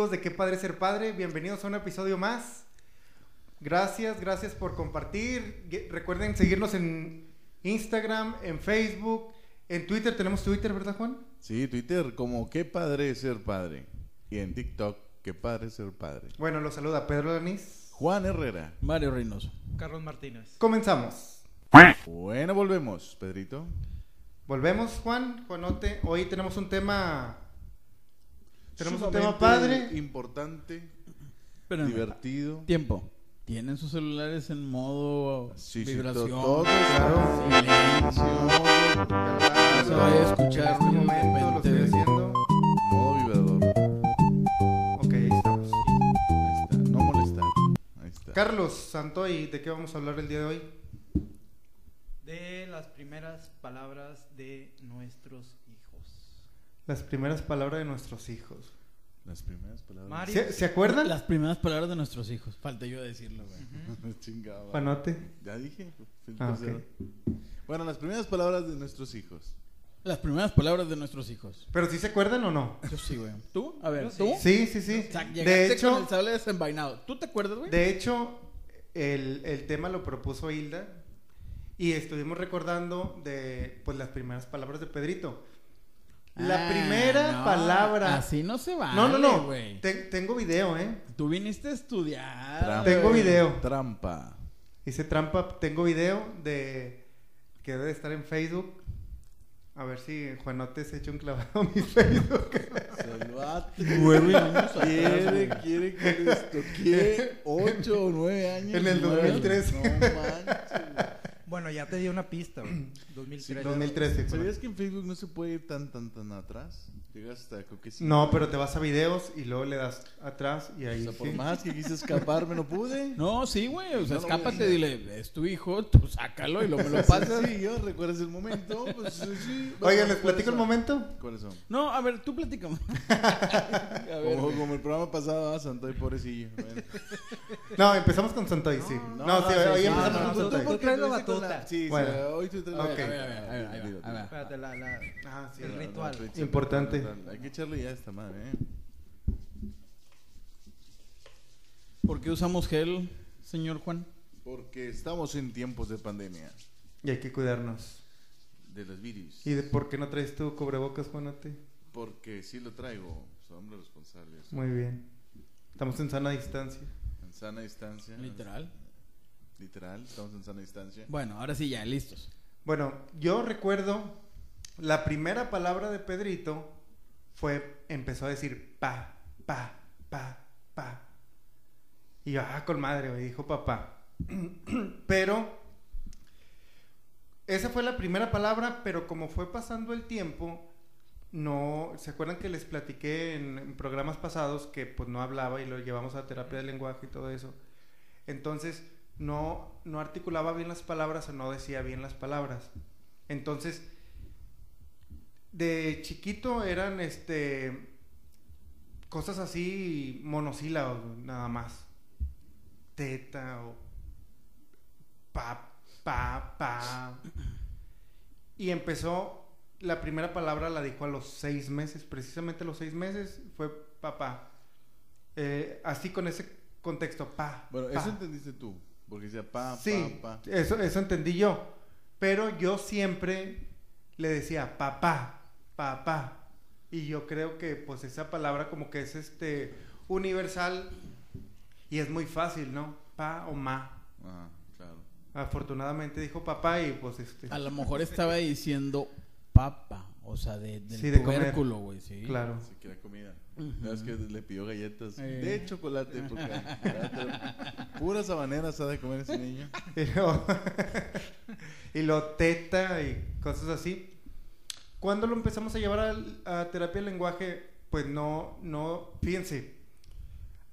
¿qué tal amigos de Qué Padre Ser Padre? Bienvenidos a un episodio más. Gracias, gracias por compartir. Recuerden seguirnos en Instagram, en Facebook, en Twitter. Tenemos Twitter, ¿verdad, Juan? Sí, Twitter como qué padre es ser padre. Y en TikTok, qué padre es ser padre. Bueno, los saluda Pedro Danís. Juan Herrera. Mario Reynoso. Carlos Martínez. Comenzamos. Bueno, volvemos, Pedrito. Volvemos, Juan, Juanote. Hoy tenemos un tema. Tenemos un tema padre. Importante, Espérenme. divertido. Tiempo. ¿Tienen sus celulares en modo Sí, sí, vibración? to- todo claro. Silencio. No se vaya a escuchar En este momento lo estoy haciendo. Modo vibrador. Ok, ahí estamos. Ahí está. No molestar. Ahí está. Carlos Santoy, ¿de qué vamos a hablar el día de hoy? De las primeras palabras de nuestros hijos. Las primeras palabras de nuestros hijos. Las primeras palabras. Mari- ¿Se, ¿se acuerdan? Las primeras palabras de nuestros hijos. Falta yo decirlo, güey. Chingado. Juanote. Ya dije. el Ah, tercero. ok. Bueno, las primeras palabras de nuestros hijos. Las primeras palabras de nuestros hijos. ¿Pero sí se acuerdan o no? Yo sí, güey. ¿Tú? A ver. ¿tú? Sí, sí, sí. O sea, De con hecho, el sable desenvainado. ¿Tú te acuerdas, güey? de hecho el, el tema lo propuso Hilda y estuvimos recordando de pues las primeras palabras de Pedrito. La Ah, primera no, palabra. Así no se vale, no, no, no. tengo video, ¿eh? Tú viniste a estudiar. Trampa. Tengo video. Trampa. Hice trampa. Tengo video de que debe estar en Facebook. A ver si Juanote se echa un clavado a mi Facebook. Años atrás, Quiere, quiere que esto. ¿Qué? ¿Ocho o nueve años? En el Nueve. 2013. No manches. Bueno, ya te di una pista, güey. 2013. 2013. fue. ¿Sabías que en Facebook no se puede ir tan, tan, tan atrás? Llegas hasta creo que sí. No, pero te vas a videos y luego le das atrás y O ahí sea, por sí. más que quise escaparme, no pude. No, sí, güey. O sea, No lo escápate, dile, es tu hijo, tú sácalo y luego me lo Pasa pasas. sí, yo recuerdas el momento, pues sí. Oigan, ¿les platico el momento? ¿Cuáles son? No, a ver, tú platícame. a ver, Como, el programa pasado, ah, Santoy pobrecillo. Bueno. No, empezamos con Santoy, sí. No, sí, sí, hoy sí, empezamos no, con no, Santoy. Sí, Bueno. sí, hoy tú traes la Ok. batuta. A ver, a ver, a ver, a ver, Dilo, a ver. dilo. Espérate, la, la... Ah, sí. El ritual. no, no, Importante. Hay que echarle ya a esta madre, ¿eh? ¿Por qué usamos gel, señor Juan? Porque estamos en tiempos de pandemia. Y hay que cuidarnos. De los virus. ¿Y de por qué no traes tu cubrebocas, Juanote? Porque sí lo traigo. Soy hombre responsable. Muy bien. Estamos en sana distancia. En sana distancia. Literal. Literal, estamos en sana distancia. Bueno, ahora sí ya, listos. Bueno, yo recuerdo la primera palabra de Pedrito fue, empezó a decir pa, pa, pa, pa. Y yo, ah, con madre, me dijo papá. pero esa fue la primera palabra, pero como fue pasando el tiempo, no, ¿se acuerdan que les platiqué en, en programas pasados que pues no hablaba y lo llevamos a terapia de lenguaje y todo eso? Entonces, no, no articulaba bien las palabras o no decía bien las palabras. Entonces, de chiquito eran este cosas así monosílabos nada más. Teta o pa, pa, pa. Y empezó, la primera palabra la dijo a los seis meses, precisamente a los seis meses fue papá. Eh, así con ese contexto, pa. Bueno, pa. eso entendiste tú. Porque decía pa, Sí, pa, pa. Eso, eso entendí yo. Pero yo siempre le decía papá, papá. Y yo creo que pues esa palabra como que es este universal y es muy fácil, ¿no? Pa o ma. Ah, claro. Afortunadamente dijo papá y pues este... A lo mejor estaba diciendo papa, o sea, de, del Sí, de comer. tubérculo, güey, sí. Claro. Si quiera comida. Ujú. Es que le pidió galletas Eh. de chocolate. Porque, puras habaneras ha de comer ese niño. Y lo, y lo teta y cosas así. Cuando lo empezamos a llevar a, terapia de lenguaje, pues no, no, fíjense,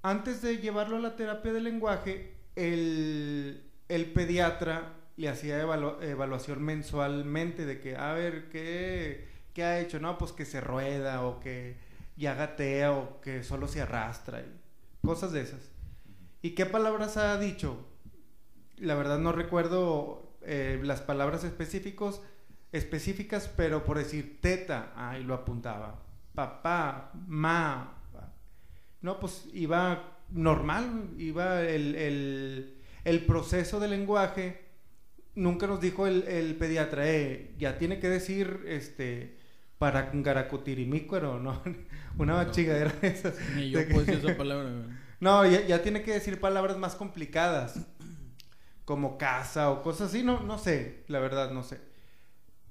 antes de llevarlo a la terapia de lenguaje, el, el pediatra le hacía evalu- evaluación mensualmente de que, a ver, ¿qué, ¿qué ha hecho? No, pues que se rueda o que ya gatea o que solo se arrastra y cosas de esas. ¿Y qué palabras ha dicho? La verdad no recuerdo eh, las palabras específicos, específicas, pero por decir teta, ahí lo apuntaba. Papá, ma. No, pues iba normal, iba el, el, el proceso del lenguaje. Nunca nos dijo el, el pediatra, eh, ya tiene que decir, este, para garacotirimícuaro, ¿no? Una chingadera de esas. Ni yo De que- decir esa palabra. güey. No, ya, ya tiene que decir palabras más complicadas, como casa o cosas así, no, no sé, la verdad no sé.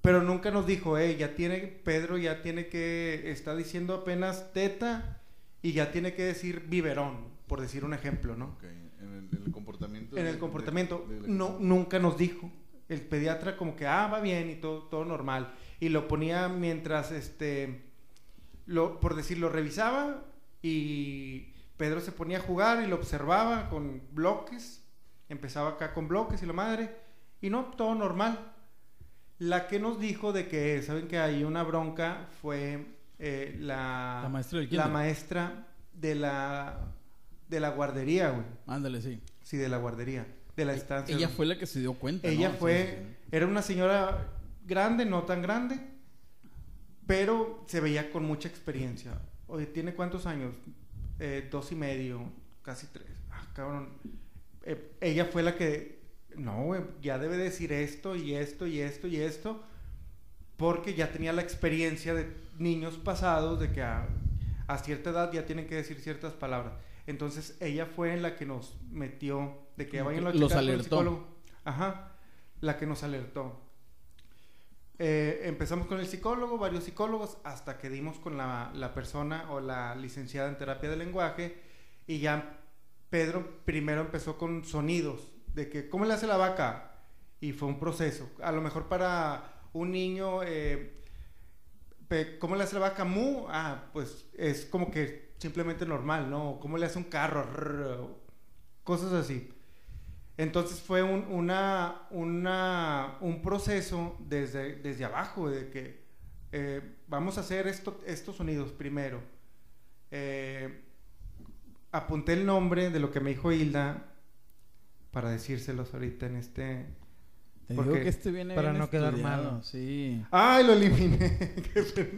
Pero nunca nos dijo, eh, ya tiene, Pedro ya tiene que, está diciendo apenas teta y ya tiene que decir biberón, por decir un ejemplo, ¿no? Ok, En el, en el comportamiento. En de- el comportamiento, de- de- no, nunca nos dijo. El pediatra como que, ah, va bien y todo, todo normal. Y lo ponía mientras, este, lo, por decir, lo revisaba y Pedro se ponía a jugar y lo observaba con bloques. Empezaba acá con bloques y la madre. Y no, todo normal. La que nos dijo de que, ¿saben que hay una bronca? Fue eh, la, La maestra del la maestra de la, de la guardería, güey. Ándale, sí. Sí, de la guardería, de la estancia. Ella fue la que se dio cuenta. Ella ¿no? Sí, fue, sí, sí. era una señora grande, no tan grande, pero se veía con mucha experiencia. Oye, ¿tiene cuántos años? Eh, dos y medio, casi tres. Ah, cabrón. Eh, ella fue la que, no, güey, ya debe decir esto y esto y esto y esto, porque ya tenía la experiencia de niños pasados de que a, a cierta edad ya tienen que decir ciertas palabras. Entonces ella fue la que nos metió de que vayan a los alertó. Ajá, la que nos alertó. Eh, empezamos con el psicólogo, varios psicólogos, hasta que dimos con la, la persona o la licenciada en terapia del lenguaje y ya Pedro primero empezó con sonidos, de que, ¿cómo le hace la vaca? Y fue un proceso. A lo mejor para un niño, eh, ¿cómo le hace la vaca? Mu, ah, pues es como que simplemente normal, ¿no? ¿Cómo le hace un carro? Cosas así. Entonces fue un, una, una, un proceso desde, desde abajo, de que eh, vamos a hacer esto, estos sonidos primero. Eh, apunté el nombre de lo que me dijo Hilda para decírselos ahorita en este... Te Porque- digo que este viene para bien no quedar estudiado, mal. Sí. ¡Ay, lo eliminé!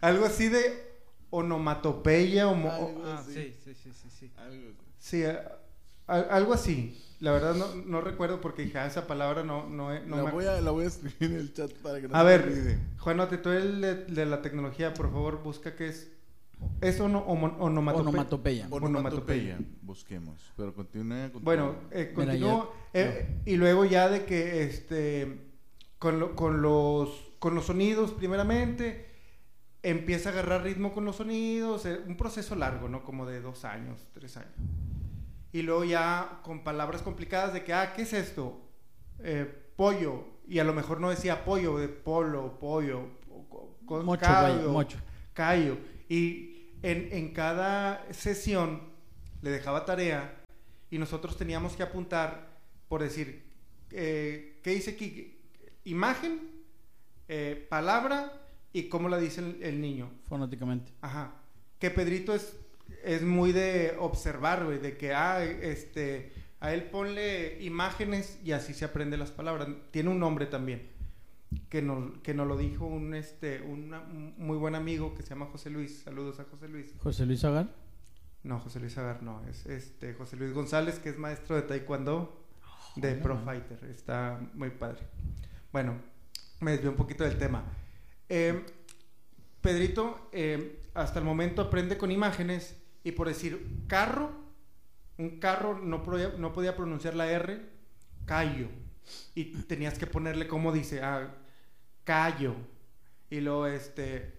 Algo así de onomatopeya o... Algo Ah, sí, sí, sí, sí, sí. Algo así. Sí, a- algo así. La verdad no, no recuerdo porque dije, ah, esa palabra no, no, he- no la, me voy a, la voy a escribir en el chat para que no A se ver, me olvide. Juanote, tú el de, de la tecnología, por favor, busca qué es. ¿Es ono- onomatope- Onomatopeya. Onomatopeya. Onomatopeya. Busquemos. Pero continúa. Bueno, eh, continúo. eh, y luego ya de que este con, lo- con los con los sonidos primeramente empieza a agarrar ritmo con los sonidos, eh, un proceso largo, ¿no? Como de dos años, tres años. Y luego ya con palabras complicadas de que, ah, ¿qué es esto? Eh, pollo. Y a lo mejor no decía pollo, de polo, pollo, con Mocho, callo, güey, mocho. callo. Y en, en cada sesión le dejaba tarea y nosotros teníamos que apuntar por decir, eh, ¿qué dice aquí? Imagen, eh, palabra y cómo la dice el, el niño. Fonéticamente. Ajá. Que Pedrito es, es muy de observar, güey, de que, ah, este, a él ponle imágenes y así se aprende las palabras. Tiene un nombre también, que nos, que nos lo dijo un, este, una- un muy buen amigo que se llama José Luis. Saludos a José Luis. José Luis Agar. No, José Luis Agar no, es este José Luis González, que es maestro de Taekwondo de Órale. Pro Fighter. Está muy padre. Bueno, me desvió un poquito del tema. Eh, Pedrito, eh, hasta el momento aprende con imágenes y por decir carro, un carro no podía, no podía pronunciar la R, callo. Y tenías que ponerle como dice, ah, callo. Y luego, este,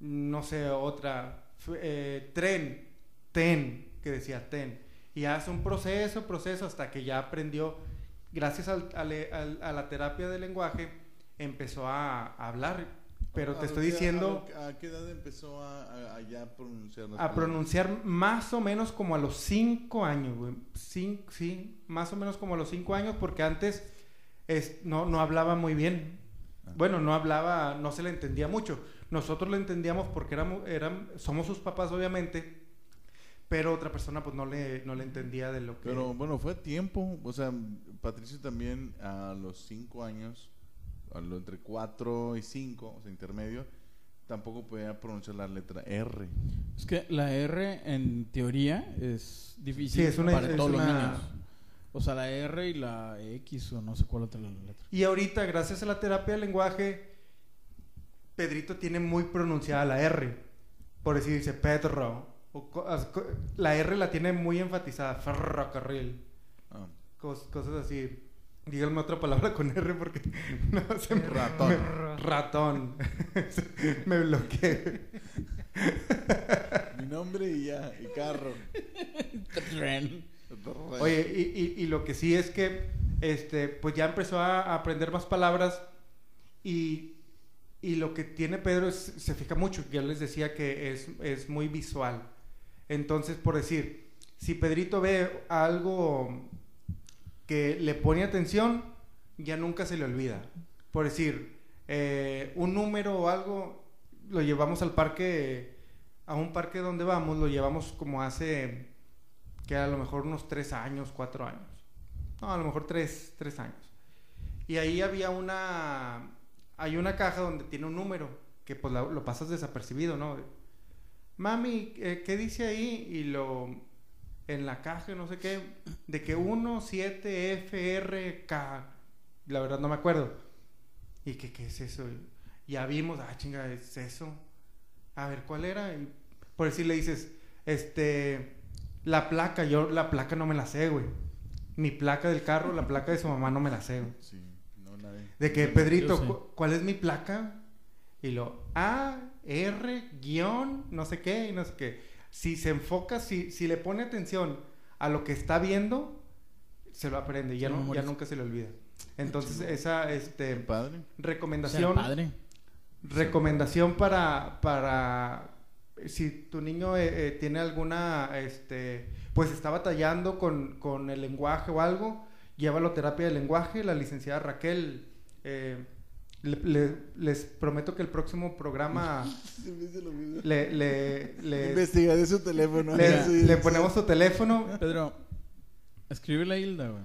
no sé, otra, eh, tren, ten, que decía ten. Y hace un proceso, proceso, hasta que ya aprendió, gracias a la terapia del lenguaje, empezó a hablar. Pero ¿A te estoy diciendo ¿A, qué edad empezó a, a- a ya pronunciar a palabras? pronunciar más o menos como a los 5 años, güey. Sí, más o menos como a los 5 años, porque antes es, no, no hablaba muy bien. Ah. Bueno, no hablaba, no se le entendía mucho. Nosotros lo entendíamos porque éramos, eran, somos sus papás, obviamente, pero otra persona pues no le, no le entendía de lo que... Pero bueno, fue tiempo. O sea, Patricio también a los cinco años, entre cuatro y cinco, o sea, intermedio, tampoco podía pronunciar la letra R. Es que la R en teoría es difícil Sí, es una- para es todos los niños. O sea, la R y la X o no sé cuál otra letra. Y ahorita, gracias a la terapia del lenguaje, Pedrito tiene muy pronunciada la R. Por decir, dice Pedro. O la R la tiene muy enfatizada. Ferrocarril. Ah, Cos- cosas así. Díganme otra palabra con R porque no se me... Ratón. me- ratón. me bloqueé. Mi nombre y ya, y carro. Tren. Oye, y, y- y lo que sí es que, este, pues ya empezó a, a aprender más palabras y, y lo que tiene Pedro es, se fija mucho, ya les decía que es, es muy visual. Entonces, por decir, si Pedrito ve algo que le pone atención, ya nunca se le olvida. Por decir, eh, un número o algo, lo llevamos al parque, a un parque donde vamos, lo llevamos como hace que a lo mejor unos tres años, cuatro años. No, a lo mejor tres, tres años. Y ahí había una, hay una caja donde tiene un número que pues lo pasas desapercibido, ¿no? Mami, eh, ¿qué dice ahí? Y lo, en la caja, no sé qué, de que 1, 7, F, R, K, la verdad no me acuerdo. ¿Y que qué es eso? Ya vimos, ah, chinga, es eso. A ver, ¿cuál era? Y por decir, le dices, este, la placa, yo la placa no me la sé, güey. Mi placa del carro, la placa de su mamá no me la sé, güey. Sí, no, nadie. De que, Pedrito, cu- ¿cuál es mi placa? Y lo, A, R, guion, no sé qué, y no sé qué. Si se enfoca, si, si le pone atención a lo que está viendo, se lo aprende, ya, no, ya nunca se le olvida. Entonces, esa este, padre. Recomendación, padre. recomendación para, para si tu niño eh, eh, tiene alguna, este, pues está batallando con, con el lenguaje o algo, llévalo a terapia de lenguaje. La licenciada Raquel, eh, le- le- les prometo que el próximo programa le, le, le, Investigaré su teléfono. le- Sí, le sí. ponemos su teléfono. Pedro, escríbele a Hilda, güey.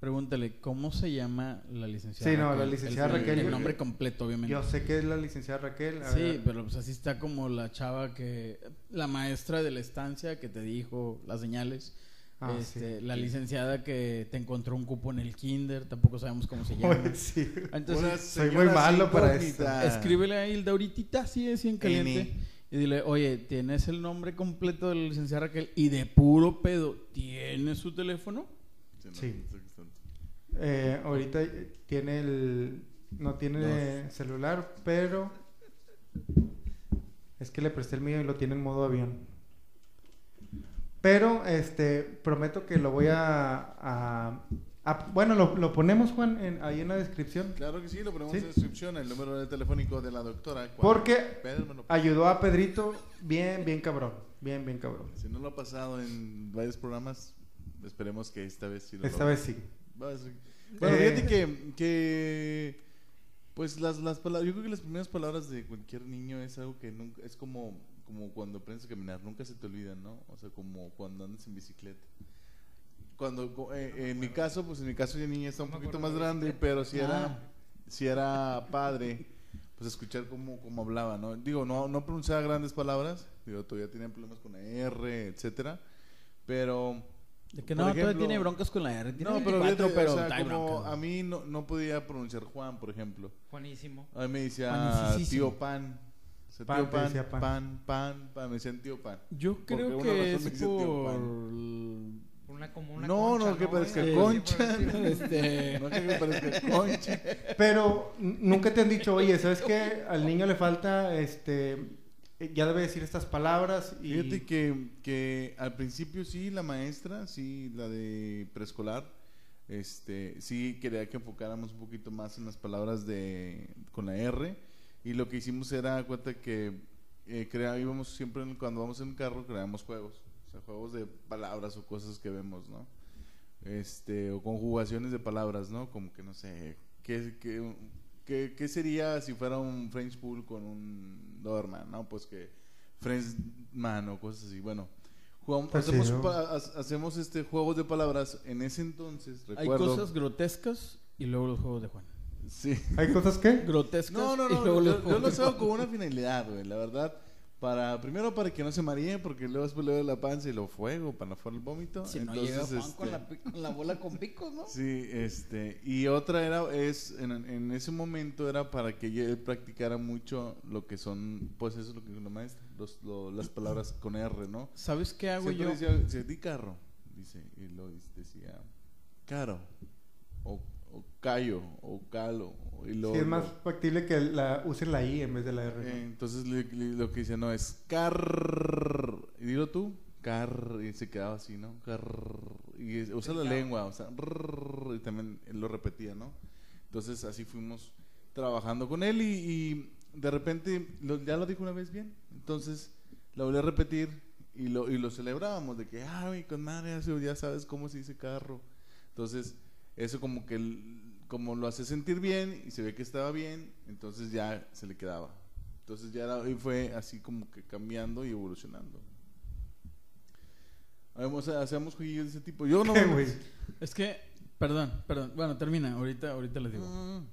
Pregúntale, ¿cómo se llama la licenciada Sí, no, Raquel? la licenciada El- Raquel, El yo- nombre completo, obviamente. Yo sé que es la licenciada Raquel. a Sí, ver. pero pues así está como la chava que... La maestra de la estancia que te dijo las señales. Ah, este, sí. La licenciada que te encontró un cupo en el kinder. Tampoco sabemos cómo se llama. Oye, sí. Entonces, soy muy malo para incógnita. escríbele a Hilda ahorita, sí, así en caliente. Amy. Y dile, oye, ¿tienes el nombre completo de la licenciada Raquel? Y de puro pedo, ¿tienes su teléfono? no, Sí. Eh, ahorita tiene el. No tiene celular, pero. Es que le presté el mío y lo tiene en modo avión. Pero, este, prometo que lo voy a. a- a- bueno, lo, lo ponemos, Juan, en- ahí en la descripción. Claro que sí, lo ponemos Sí. en la descripción, el número de telefónico de la doctora. Porque Pedro ayudó a Pedrito bien, bien cabrón. Bien, bien cabrón. Si no lo ha pasado en varios programas, esperemos que esta vez sí lo Esta vez sí. Bueno, Eh. fíjate que, que pues las, las palabras, yo creo que las primeras palabras de cualquier niño es algo que nunca, es como, como cuando aprendes a caminar, nunca se te olvidan, ¿no? O sea, como cuando andas en bicicleta. Cuando, eh, en mi caso, pues en mi caso de niña está un No poquito más de grande, pero si Ah. era, si era padre, pues escuchar cómo, cómo hablaba, ¿no? Digo, no, no pronunciaba grandes palabras, digo, todavía tenía problemas con la R, etcétera, pero... De que no, ejemplo- todavía tiene broncas con la R. Tiene No, pero, 24, fíjate, pero o sea, como a mí no, no podía pronunciar Juan, por ejemplo. Juanísimo. A mí me decía tío pan. Sea, Pan, tío pan, decía pan. pan, pan, pan, me decían tío pan. Yo creo que razón es por... Por Una, como una No, concha, no, que parezca concha. Este... No que me parezca concha. Pero nunca te han dicho, oye, ¿sabes qué? Al niño le falta, este, ya debe decir estas palabras y... Fíjate que, que al principio sí, la maestra, sí, la de preescolar, este, sí quería que enfocáramos un poquito más en las palabras de con la R y lo que hicimos era cuenta que eh, crea- íbamos siempre en- cuando vamos en un carro creamos juegos, o sea, juegos de palabras o cosas que vemos, ¿no? Este, o conjugaciones de palabras, ¿no? Como que no sé, ¿qué, qué, qué- qué sería si fuera un French pool con un Doberman, ¿no? Pues que Friendsman o cosas así. Bueno, jugamos, Está hacemos, pa- hacemos este juegos de palabras. En ese entonces, Hay cosas grotescas y luego los juegos de Juan. Sí. ¿Hay cosas que? Grotescas. No, no, y no. luego Yo, los yo lo pongo. hago con una finalidad, güey. La verdad, para primero para que no se maree, porque luego después le doy la panza y lo fuego para no fuera el vómito. Si no Entonces, llega Juan este, con, la, pi- con la bola con picos, ¿no? Sí, este. Y otra era, es, en, en ese momento era para que él practicara mucho lo que son, pues eso es lo que dijo la maestra, los, lo- las palabras con R, ¿no? ¿Sabes qué hago Siempre yo? decía, decía, di carro, dice, y lo decía, caro, o, o callo, o calo, y lo, Sí, es más factible que la, usen la I en vez de la R. ¿no? eh, entonces le- le- lo que dice no es car y dilo tú car y se quedaba así no car y es- usa la lengua o sea rrr, y también él lo repetía no entonces así fuimos trabajando con él y, y de repente lo- ya lo dijo una vez bien entonces lo volví a repetir y lo, y lo celebrábamos de que ay con madre ya sabes cómo se dice carro entonces eso como que el- como lo hace sentir bien y se ve que estaba bien, entonces ya se le quedaba. Entonces ya era- y fue así como que cambiando y evolucionando. Hacemos, hacemos jueguillos de ese tipo. Yo no... Es que, perdón, perdón. Bueno, termina. Ahorita, ahorita les digo. Mm.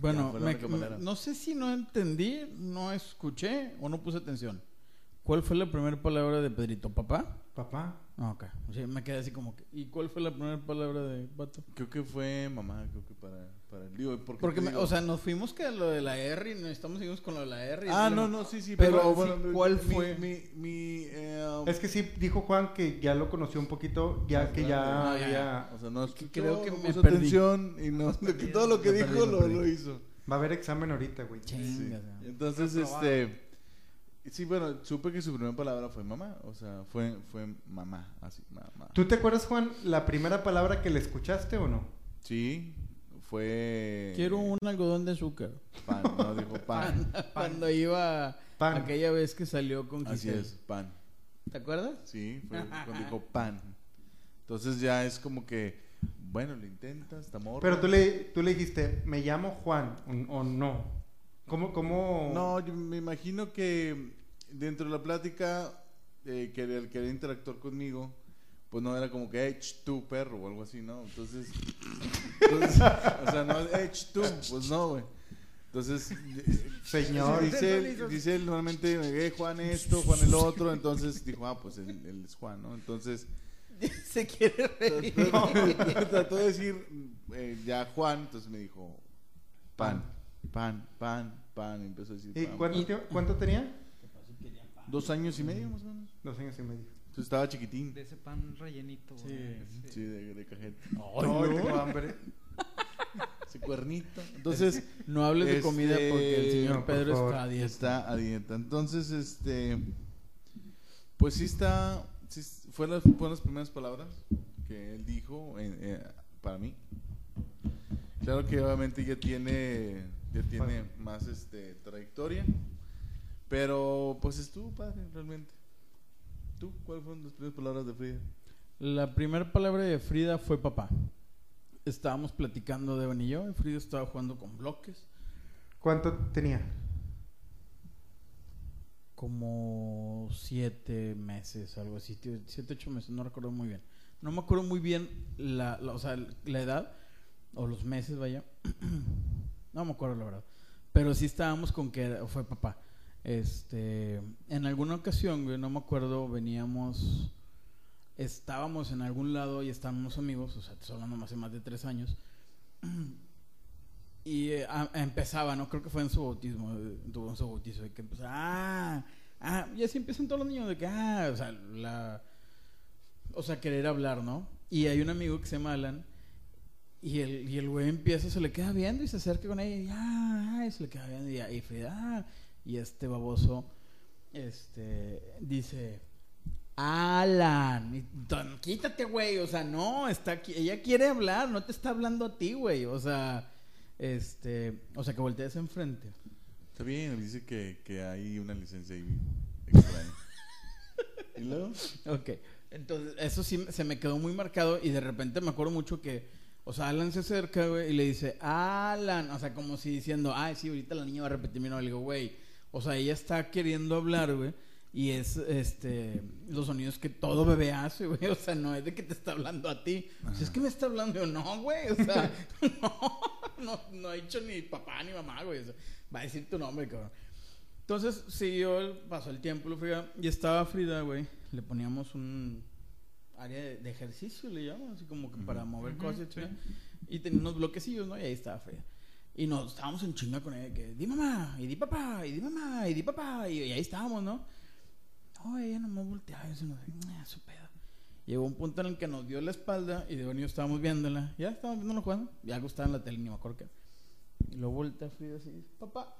Bueno, me- única manera. no sé si no entendí, no escuché o no puse atención. ¿Cuál fue la primera palabra de Pedrito? ¿Papá? Papá. Ah, ok. O sea, me quedé así como que. ¿Y cuál fue la primera palabra de Pato? Creo que fue mamá, creo que para, para el digo, ¿por Porque, me- digo? o sea, nos fuimos que a lo de la R y estamos seguimos con lo de la R. y Ah, no, lo- no, sí, sí, Pero pero, sí, bueno, ¿cuál mi- fue? Mi, mi, eh, Es que sí, dijo Juan que ya lo conoció un poquito, ya que ya Ah, ya, había... o sea, no escuchó, creo que me puso perdí. atención y no, lo que- todo lo que Me dijo perdí, lo, lo hizo. Va a haber examen ahorita, güey. Sí. Entonces, este. Sí, bueno, supe que su primera palabra fue mamá. O sea, fue, fue mamá. Así, mamá. ¿Tú te acuerdas, Juan, la primera palabra que le escuchaste o no? Sí, fue. Quiero un algodón de azúcar. Pan, no, dijo pan. Cuando iba Pan. aquella vez que salió con Así Giselle. es, pan. ¿Te acuerdas? Sí, fue cuando dijo pan. Entonces ya es como que, bueno, lo intentas, está morro. Pero tú le, tú le dijiste, me llamo Juan o, o no. ¿Cómo, cómo? No, yo me imagino que dentro de la plática, eh, que el querer interactuar conmigo, pues no era como que, hey, ch, tú, perro, o algo así, ¿no? Entonces, entonces, o sea, no, hey, ch, tú, pues no, güey. Entonces, eh, Señor. dice él, dice él normalmente, hey, Juan esto, Juan el otro, entonces dijo, ah, pues él, él es Juan, ¿no? Entonces, Se quiere reír. trató de decir eh, ya Juan, entonces me dijo, pan, pan, pan, pan, y empezó a decir, ¿Y pan. cuánto, tenía? Dos años y medio más o menos. Dos años y medio. Entonces estaba chiquitín. De ese pan rellenito. Sí. Sí, de, de cajeta. Ay, tengo hambre. Ese cuernito. Entonces, No hables de Este, comida porque el señor no, por Pedro favor. está a dieta. está a dieta. Entonces, este. Pues sí está. Sí, fueron, las, fueron las primeras palabras que él dijo en- eh, para mí. Claro que obviamente ya tiene. Ya tiene más este trayectoria. Pero pues estuvo padre, realmente. ¿Tú? ¿Cuáles fueron las primeras palabras de Frida? La primera palabra de Frida fue papá. Estábamos platicando de y yo y Frida estaba jugando con bloques. ¿Cuánto tenía? Como siete meses, algo así. Siete, ocho meses, no recuerdo muy bien. No me acuerdo muy bien la, la- o sea, la edad o los meses, vaya. no me acuerdo la verdad. Pero sí estábamos con que fue papá. Este, en alguna ocasión, güey, no me acuerdo, veníamos, estábamos en algún lado y estaban unos amigos, o sea, te hablando hace más de tres años. Y eh, empezaba, ¿no? Creo que fue en su bautismo, eh, tuvo en su bautizo, y que ah, ah, y así empiezan todos los niños, de que, ah, o sea, la, o sea, querer hablar, ¿no? Y hay un amigo que se llama Alan, y el, y el güey empieza, se le queda viendo y se acerca con ella, y, ah, ah, y se le queda viendo, y, y Frida, ah, y este baboso, este, dice, Alan, y, "Don, quítate, güey, o sea, no, está aquí, ella quiere hablar, no te está hablando a ti, güey, o sea, este, o sea, que voltees enfrente. Está bien, dice que, que hay una licencia ahí extraña. ¿Y luego? Ok, entonces eso sí se me quedó muy marcado y de repente me acuerdo mucho que, o sea, Alan se acerca, güey, y le dice, Alan, o sea, como si diciendo, ay, sí, ahorita la niña va a repetir mi nombre, le digo, güey, o sea, ella está queriendo hablar, güey, y es, este, los sonidos que todo bebé hace, güey, o sea, no es de que te está hablando a ti, o sea, es que me está hablando, yo, no, güey, o sea, no, no, no ha dicho ni papá ni mamá, güey. O sea, va a decir tu nombre, cabrón. Entonces, siguió, pasó el tiempo, lo fría, y estaba Frida, güey. Le poníamos un área de, de ejercicio, le llaman, así como que para mover Ujú, cosas, sí. ¿sí? Y tenía unos bloquecillos, ¿no? Y ahí estaba Frida. Y nos estábamos en chinga con ella, que di mamá, y di papá, y di mamá, y di papá, y, y ahí estábamos, ¿no? No, ella nomás volteaba y eso no sé, "Nah, su pedo. Llegó un punto en el que nos dio la espalda y de bueno estábamos viéndola. Ya estábamos viéndola jugando. Y algo estaba en la tele, ni me acuerdo qué. Y luego voltea Frida así, papá.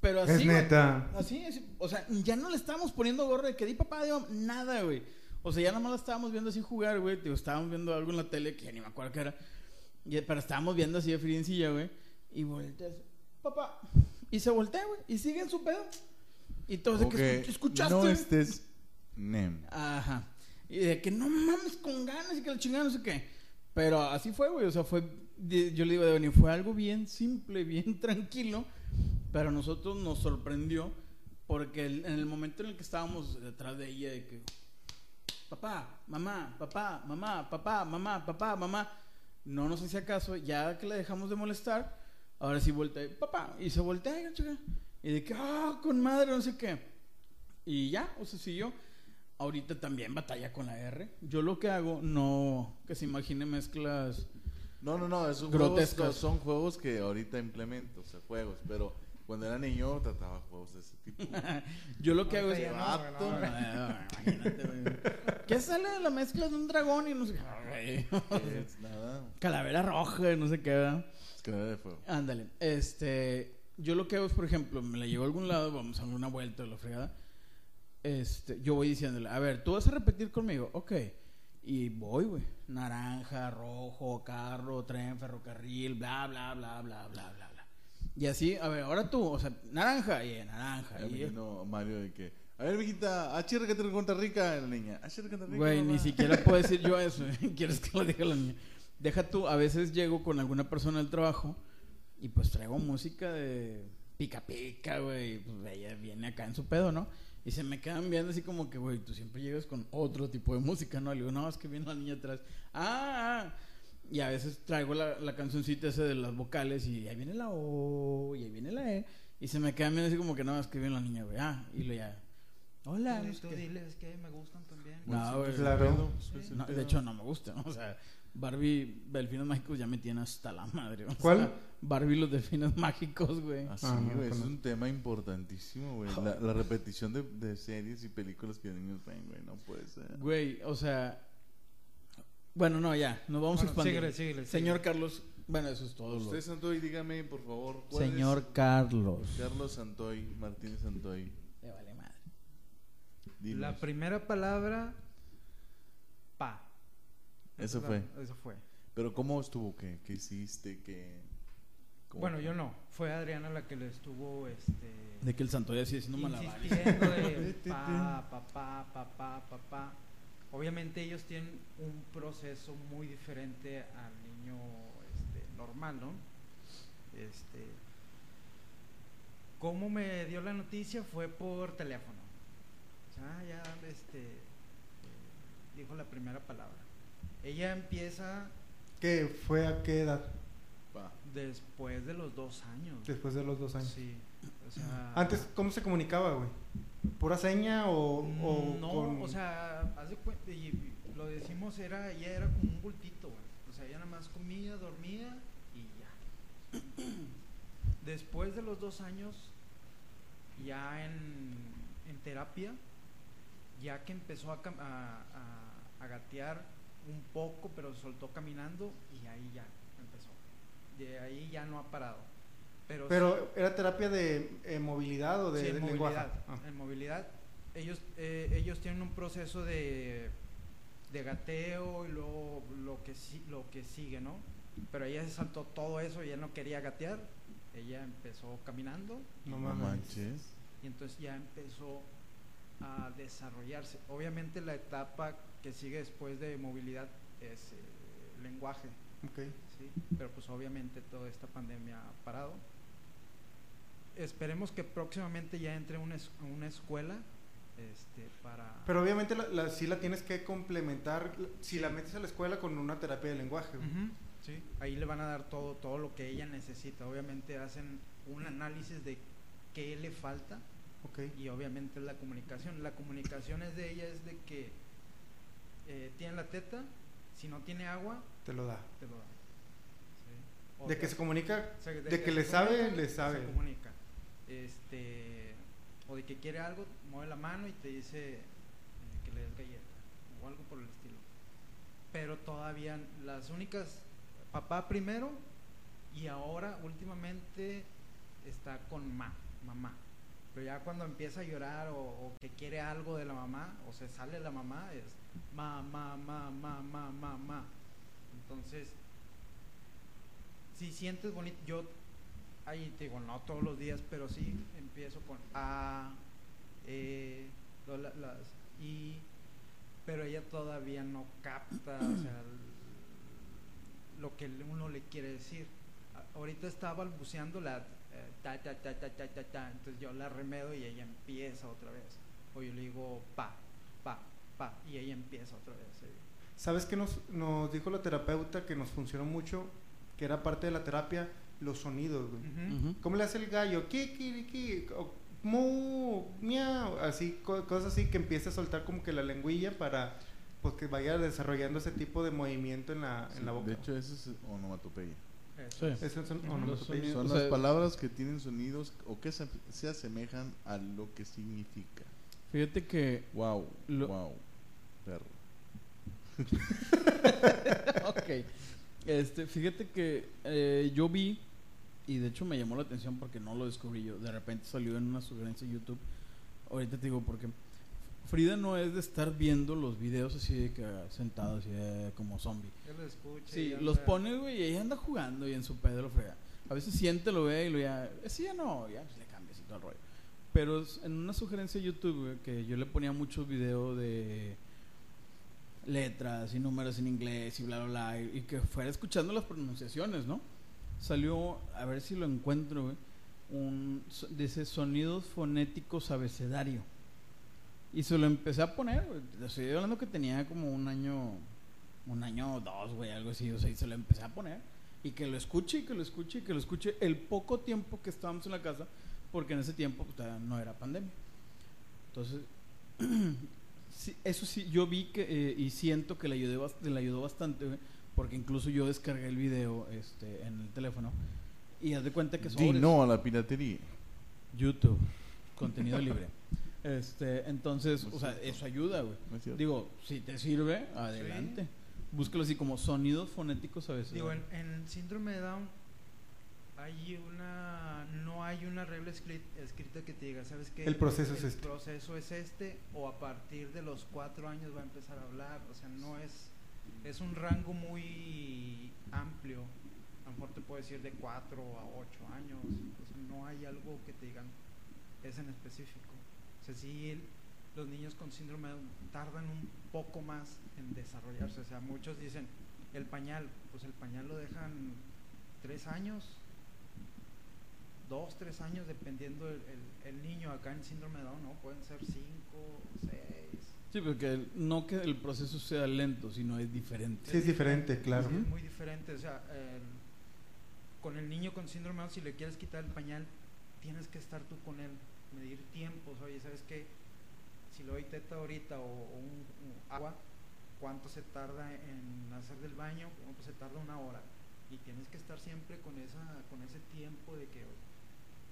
Pero así. Es neta. Así, así, o sea, ya no le estábamos poniendo gorro de que di papá, digo, nada, güey. O sea, ya nada más la estábamos viendo así jugar, güey. Digo, estábamos viendo algo en la tele que ya ni me acuerdo qué era. Y- pero estábamos viendo así de friencilla, güey. Y voltea así, papá. Y se voltea, güey. Y sigue en su pedo. Y todo de Ok, que "Escu- escuchaste. No estés nem. Ajá. Y de que no mames con ganas y que la chingada no sé qué. Pero así fue, güey. O sea, fue. de- yo le digo de venir, fue algo bien simple, bien tranquilo. Pero a nosotros nos sorprendió. Porque en el momento en el que estábamos detrás de ella, de que. Papá, mamá, papá, mamá, papá, mamá, papá, mamá. No nos hacía caso. Ya que le dejamos de molestar, ahora sí voltea. Papá. Y se voltea, chica. Y de que, ah, con madre, no sé qué. Y ya, o sea, siguió. Ahorita también batalla con la R. Yo lo que hago, no que se imagine mezclas. No, no, no, esos Grotescas. juegos son juegos que ahorita implemento, o sea, juegos, pero cuando era niño trataba juegos de ese tipo. Yo lo que hago es. Vato. Ah. ¿Qué sale de la mezcla de un dragón y no sé qué? Nada, Calavera roja, no sé qué. ¿verdad? es que era de fuego. Ándale. Este. Yo lo que hago es, por ejemplo, me la llevo a algún lado, vamos a dar una vuelta de la fregada. Este, yo voy diciéndole, a ver, tú vas a repetir conmigo, ok. Y voy, güey. Naranja, rojo, carro, tren, ferrocarril, bla, bla, bla, bla, bla, bla. Y así, a ver, ahora tú, o sea, naranja, y naranja. Ya me Y, imagino a Mario de que, a ver, mijita, achírrate con Costa Rica, la niña, Costa Rica. Güey, ni mamá". siquiera puedo decir yo eso. ¿Quieres que lo diga la niña? Deja tú, a veces llego con alguna persona del trabajo y pues traigo música de pica pica, güey. Pues ella viene acá en su pedo, ¿no? Y se me quedan viendo así como que, güey, tú siempre llegas con otro tipo de música, ¿no? Le digo, no, es que viene la niña atrás. Ah, ah. Y a veces traigo la, la cancioncita esa de las vocales y ahí viene la O y ahí viene la E. Y se me quedan viendo así como que no, es que viene la niña, güey. Ah, y lo ya. Hola. Tú qué. diles que me gustan también. No, güey. Claro. No, de hecho, no me gusta, ¿no? O sea, Barbie, Delfines Mágicos ya me tiene hasta la madre. o sea, ¿Cuál? Barbie, los Delfines Mágicos, güey. Así, Ah, no, güey, es un tema importantísimo, güey. La, la repetición de, de series y películas que niños ven, güey, no puede ser. Güey, o sea... Bueno, no, ya, nos vamos a expandir. síguele, síguele, Señor síguele. Carlos, bueno, eso es todo. Usted, Santoy, dígame, por favor. ¿cuál es- Señor Carlos. Carlos Santoy, Martínez Santoy. Le vale madre. dinos. La primera palabra, pa. Eso fue. la- Eso fue. Pero ¿cómo estuvo? ¿Qué, qué hiciste? ¿Qué... cómo Bueno, yo no. Fue Adriana la que le estuvo, este... De que el Santoya sigue haciendo malabares. insistiendo de pa, papá, papá, papá. Obviamente ellos tienen un proceso muy diferente al niño este, normal, ¿no? Este, ¿Cómo me dio la noticia? Fue por teléfono. O sea, ya este, eh, dijo la primera palabra. Ella empieza ¿Qué fue a qué edad? Después de los dos años. Después de los dos años. Sí. O sea, Antes, ¿cómo se comunicaba, güey? ¿Pura seña o, o no, con- o sea, haz de cuenta, y lo decimos, era, ella era como un bultito, güey. O sea, ella nada más comía, dormía y ya. Después de los dos años, ya en, en terapia, ya que empezó a, cam- a, a- a gatear un poco, pero soltó caminando y ahí ya empezó. De ahí ya no ha parado. Pero, sí- era terapia de eh, movilidad o de, Sí, en de movilidad. lenguaje. Ah. En movilidad. Ellos, eh, ellos tienen un proceso de, de gateo y luego lo que, lo que sigue, ¿no? Pero ella se saltó todo eso, ella no quería gatear. Ella empezó caminando No manches. y entonces ya empezó a desarrollarse. Obviamente la etapa que sigue después de movilidad es eh, lenguaje. Ok. ¿sí? Pero pues obviamente toda esta pandemia ha parado. Esperemos que próximamente ya entre una, es- una escuela este, para... Pero obviamente la, la- sí la tienes que complementar si la metes a la escuela con una terapia de lenguaje. Sí, ahí le van a dar todo, todo lo que ella necesita. Obviamente hacen un análisis de qué le falta Ok. y obviamente la comunicación. La comunicación es de ella, es de que eh, tiene la teta, si no tiene agua, Te lo da. te lo da. Sí. De que se comunica, o sea, de que se le sabe, le sabe. Se comunica. Este, o de que quiere algo, mueve la mano y te dice eh, que le des galleta o algo por el estilo. Pero todavía las únicas, papá primero y ahora últimamente está con ma, mamá. Pero ya cuando empieza a llorar o, o que quiere algo de la mamá o se sale la mamá es ma, ma, ma, ma, ma, ma, ma. Entonces, si sientes bonito, yo ahí te digo, no todos los días, pero sí empiezo con A, E, lo- la- las I, pero ella todavía no capta, o sea, lo que uno le quiere decir. Ahorita está balbuceando la eh, ta, ta, ta, ta, ta, ta, ta, entonces yo la remedo y ella empieza otra vez. O yo le digo pa, pa, pa, y ella empieza otra vez. eh. ¿Sabes qué nos, nos dijo la terapeuta que nos funcionó mucho? Que era parte de la terapia, los sonidos, güey. ¿Cómo le hace el gallo? ¿Qué, qué, qué? O, Mu, miau, así, co- cosas así que empiece a soltar como que la lengüilla para pues que vaya desarrollando ese tipo de movimiento en la, en la boca. De hecho, eso es onomatopeya. Eso es. Son las palabras que tienen sonidos o que se, se asemejan a lo que significa. Fíjate que Wow, Lo- wow, perro. ok. Este, fíjate que eh, yo vi, y de hecho me llamó la atención porque no lo descubrí yo. De repente salió en una sugerencia de YouTube. Ahorita te digo porque Frida no es de estar viendo los videos así de que sentado así de como zombie. Él lo escucha Sí, los pone, güey, y ella anda jugando y en su pedo lo frega. A veces siente, lo ve y lo ya, sí, ya no, ya pues, le cambias y todo el rollo. Pero en una sugerencia de YouTube, güey, que yo le ponía muchos videos de letras y números en inglés y bla, bla, bla, y, y que fuera escuchando las pronunciaciones, ¿no? Salió, a ver si lo encuentro, güey, un, dice sonidos fonéticos abecedario. Y se lo empecé a poner, estoy hablando que tenía como un año, un año o dos, güey, algo así. O sea, y se lo empecé a poner. Y que lo escuche, y que lo escuche, y que lo escuche el poco tiempo que estábamos en la casa, porque en ese tiempo pues, no era pandemia. Entonces, eso sí, yo vi que eh, y siento que le, ayudé, le ayudó bastante, porque incluso yo descargué el video este, en el teléfono. Y haz de cuenta que Di sobres. no a la piratería. YouTube, contenido libre. Este, entonces, No o sea, eso ayuda, güey. ¿No es cierto? Digo, si te sirve, adelante. Búscalo así como sonidos fonéticos a veces. Digo, en, en síndrome de Down hay una no hay una regla escri- escrita que te diga, ¿sabes qué? El proceso es El este. proceso es este o a partir de los cuatro años va a empezar a hablar, o sea, no es es un rango muy amplio. A lo mejor te puedo decir de cuatro a ocho años, o sea, no hay algo que te digan es en específico. O sea, sí los niños con síndrome de tardan un poco más en desarrollarse. O sea, muchos dicen, el pañal, pues el pañal lo dejan tres años, dos, tres años, dependiendo el, el- el niño. Acá en síndrome de Down, ¿no? Pueden ser cinco, seis. Sí, porque el- no que el proceso sea lento, sino es diferente. Sí, es diferente, claro. Sí, es muy diferente. O sea, con el niño con síndrome de Down, si le quieres quitar el pañal, tienes que estar tú con él, medir tiempos. Oye, ¿sabes qué? Si le doy teta ahorita o, o un, un agua, ¿cuánto se tarda en hacer del baño? ¿Cuánto se tarda una hora? Y tienes que estar siempre con, esa, con ese tiempo de que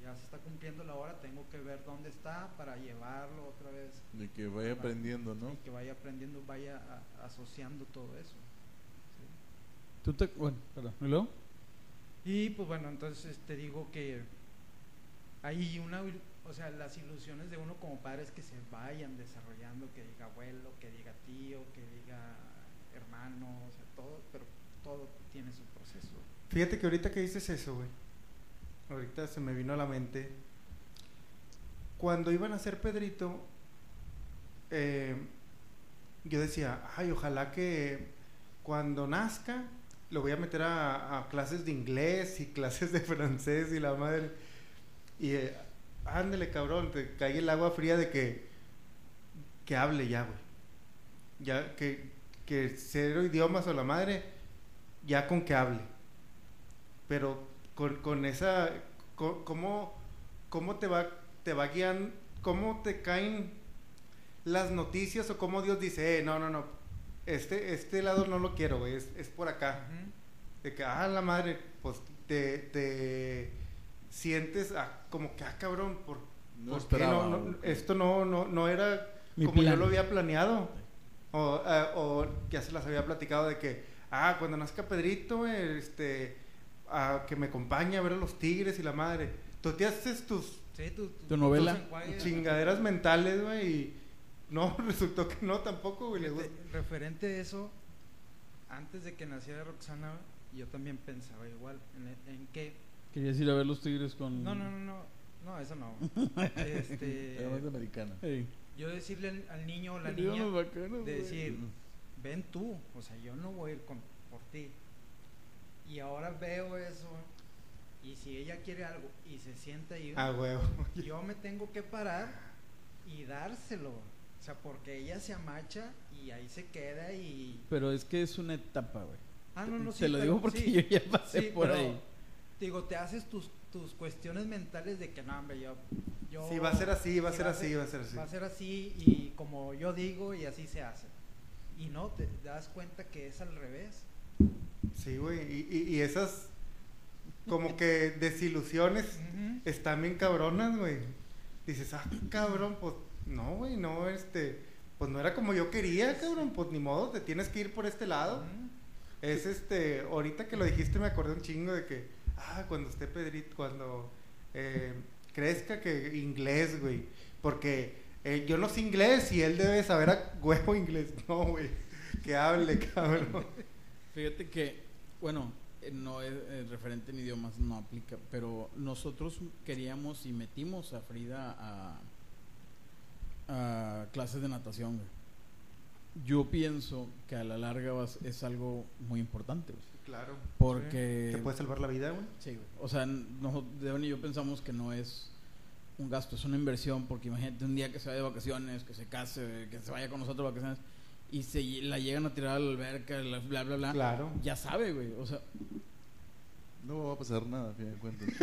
ya se está cumpliendo la hora, tengo que ver dónde está para llevarlo otra vez De que vaya aprendiendo, ¿no? y que vaya aprendiendo, vaya a- asociando todo eso. ¿sí? Tú te, bueno, perdón. ¿Y luego? Y pues bueno, entonces te digo que hay una, o sea, las ilusiones de uno como padre es que se vayan desarrollando, que diga abuelo, que diga tío, que diga hermano, o sea, todo, pero todo tiene su proceso. Fíjate que ahorita que dices eso, güey. Ahorita se me vino a la mente. Cuando iban a hacer Pedrito, eh, yo decía, ay, ojalá que cuando nazca lo voy a meter a, clases de inglés y clases de francés y la madre. Y eh, ándele, cabrón, te cae el agua fría de que, que hable ya, güey. Ya que, que cero idiomas o la madre ya con que hable. Pero con, con esa, ¿cómo, cómo te va, te va guiando, cómo te caen las noticias o cómo Dios dice, eh, no, no, no, este, este lado no lo quiero, güey, es, es por acá. De que, ah, la madre, pues te, te sientes ah, como que, ah, cabrón, por, No ¿por qué esperaba, no, no- güey. esto no, no, no era Mi como yo lo había planeado. O, eh, o ya se las había platicado de que, ah, cuando nazca Pedrito, eh, este, ah, que me acompañe a ver a los tigres y la madre. Tú te haces tus Sí, tu, Tu novela. tus chingaderas mentales, güey, y no, resultó que no tampoco, güey. gustó. referente a eso, antes de que naciera Roxana, yo también pensaba igual en, en que Querías ir a ver los tigres con. no, no, no, no, no, eso no. este, Era más de americana. Ey. yo decirle al, al niño o la niña vaqueros, de güey. decir, ven tú, o sea, yo no voy a ir con, por ti. Y ahora veo eso y si ella quiere algo y se sienta ahí, Ah, huevo. yo me tengo que parar y dárselo. O sea, porque ella se amacha y ahí se queda y... Pero es que es una etapa, güey. Ah, no, no, Te sí, lo pero- digo porque sí, yo ya pasé sí, por pero, ahí. Digo, te haces tus, tus cuestiones mentales de que no, hombre, yo... yo Sí, va a ser así, va a ser así, va a ser así. Va a ser así y como yo digo y así se hace. Y no, te das cuenta que es al revés. Sí, güey, y, y, y esas como que desilusiones están bien cabronas, güey. Dices, ah, cabrón, pues no, güey, no, este, pues no era como yo quería, cabrón, pues ni modo, te tienes que ir por este lado. Es este, ahorita que lo dijiste me acordé un chingo de que, ah, cuando esté Pedrito, cuando eh, crezca que inglés, güey, porque eh, yo no sé inglés y él debe saber a huevo inglés. No, güey, que hable, cabrón. Fíjate que, bueno, eh, no es eh, referente en idiomas, no aplica, pero nosotros queríamos y metimos a Frida a, a clases de natación. güey. Yo pienso que a la larga es algo muy importante, güey, Claro. porque... Te puede salvar la vida, güey. Sí, güey. O sea, nosotros, Devon y yo pensamos que no es un gasto, es una inversión, porque imagínate un día que se vaya de vacaciones, que se case, que se vaya con nosotros de vacaciones, y se la llegan a tirar a la alberca, la- bla, bla, bla. Claro. Ya sabe, güey. O sea, No va a pasar nada, a fin de cuentas.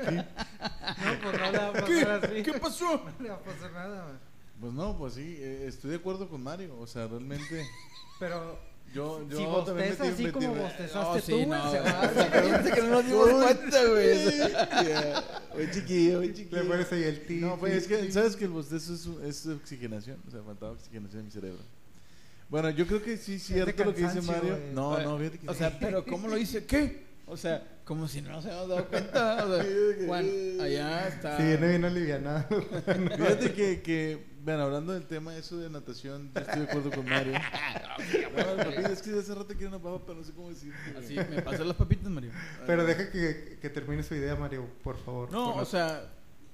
No, pues no le va a pasar así. ¿qué pasó? No le va a pasar nada, güey. Pues no, pues sí, eh, estoy de acuerdo con Mario. O sea, realmente. Pero Yo, yo si también bosteza metí- así metí- como bostezaste No, sí, tú, güey, no, se va Fíjense que no nos dimos cuenta, güey. Muy chiquillo, muy chiquillo. Le pones ahí el ti. No, pues es que, ¿sabes que el bostezo es, es oxigenación? O sea, faltaba oxigenación en mi cerebro. Bueno, yo creo que sí es cierto lo que dice Mario. güey. No, no, fíjate que O sea, pero ¿cómo lo hice? ¿Qué? O sea, como si no nos habíamos dado cuenta. O sea, Juan, allá está. Sí, viene bien alivianado. Fíjate que, que, bueno, hablando del tema eso de natación, yo estoy de acuerdo con Mario. Es que hace rato quiero una papa, pero no sé cómo decir. Así, me pasé las papitas, Mario. Pero deja que, que termine su idea, Mario, por favor. No, Por o sea,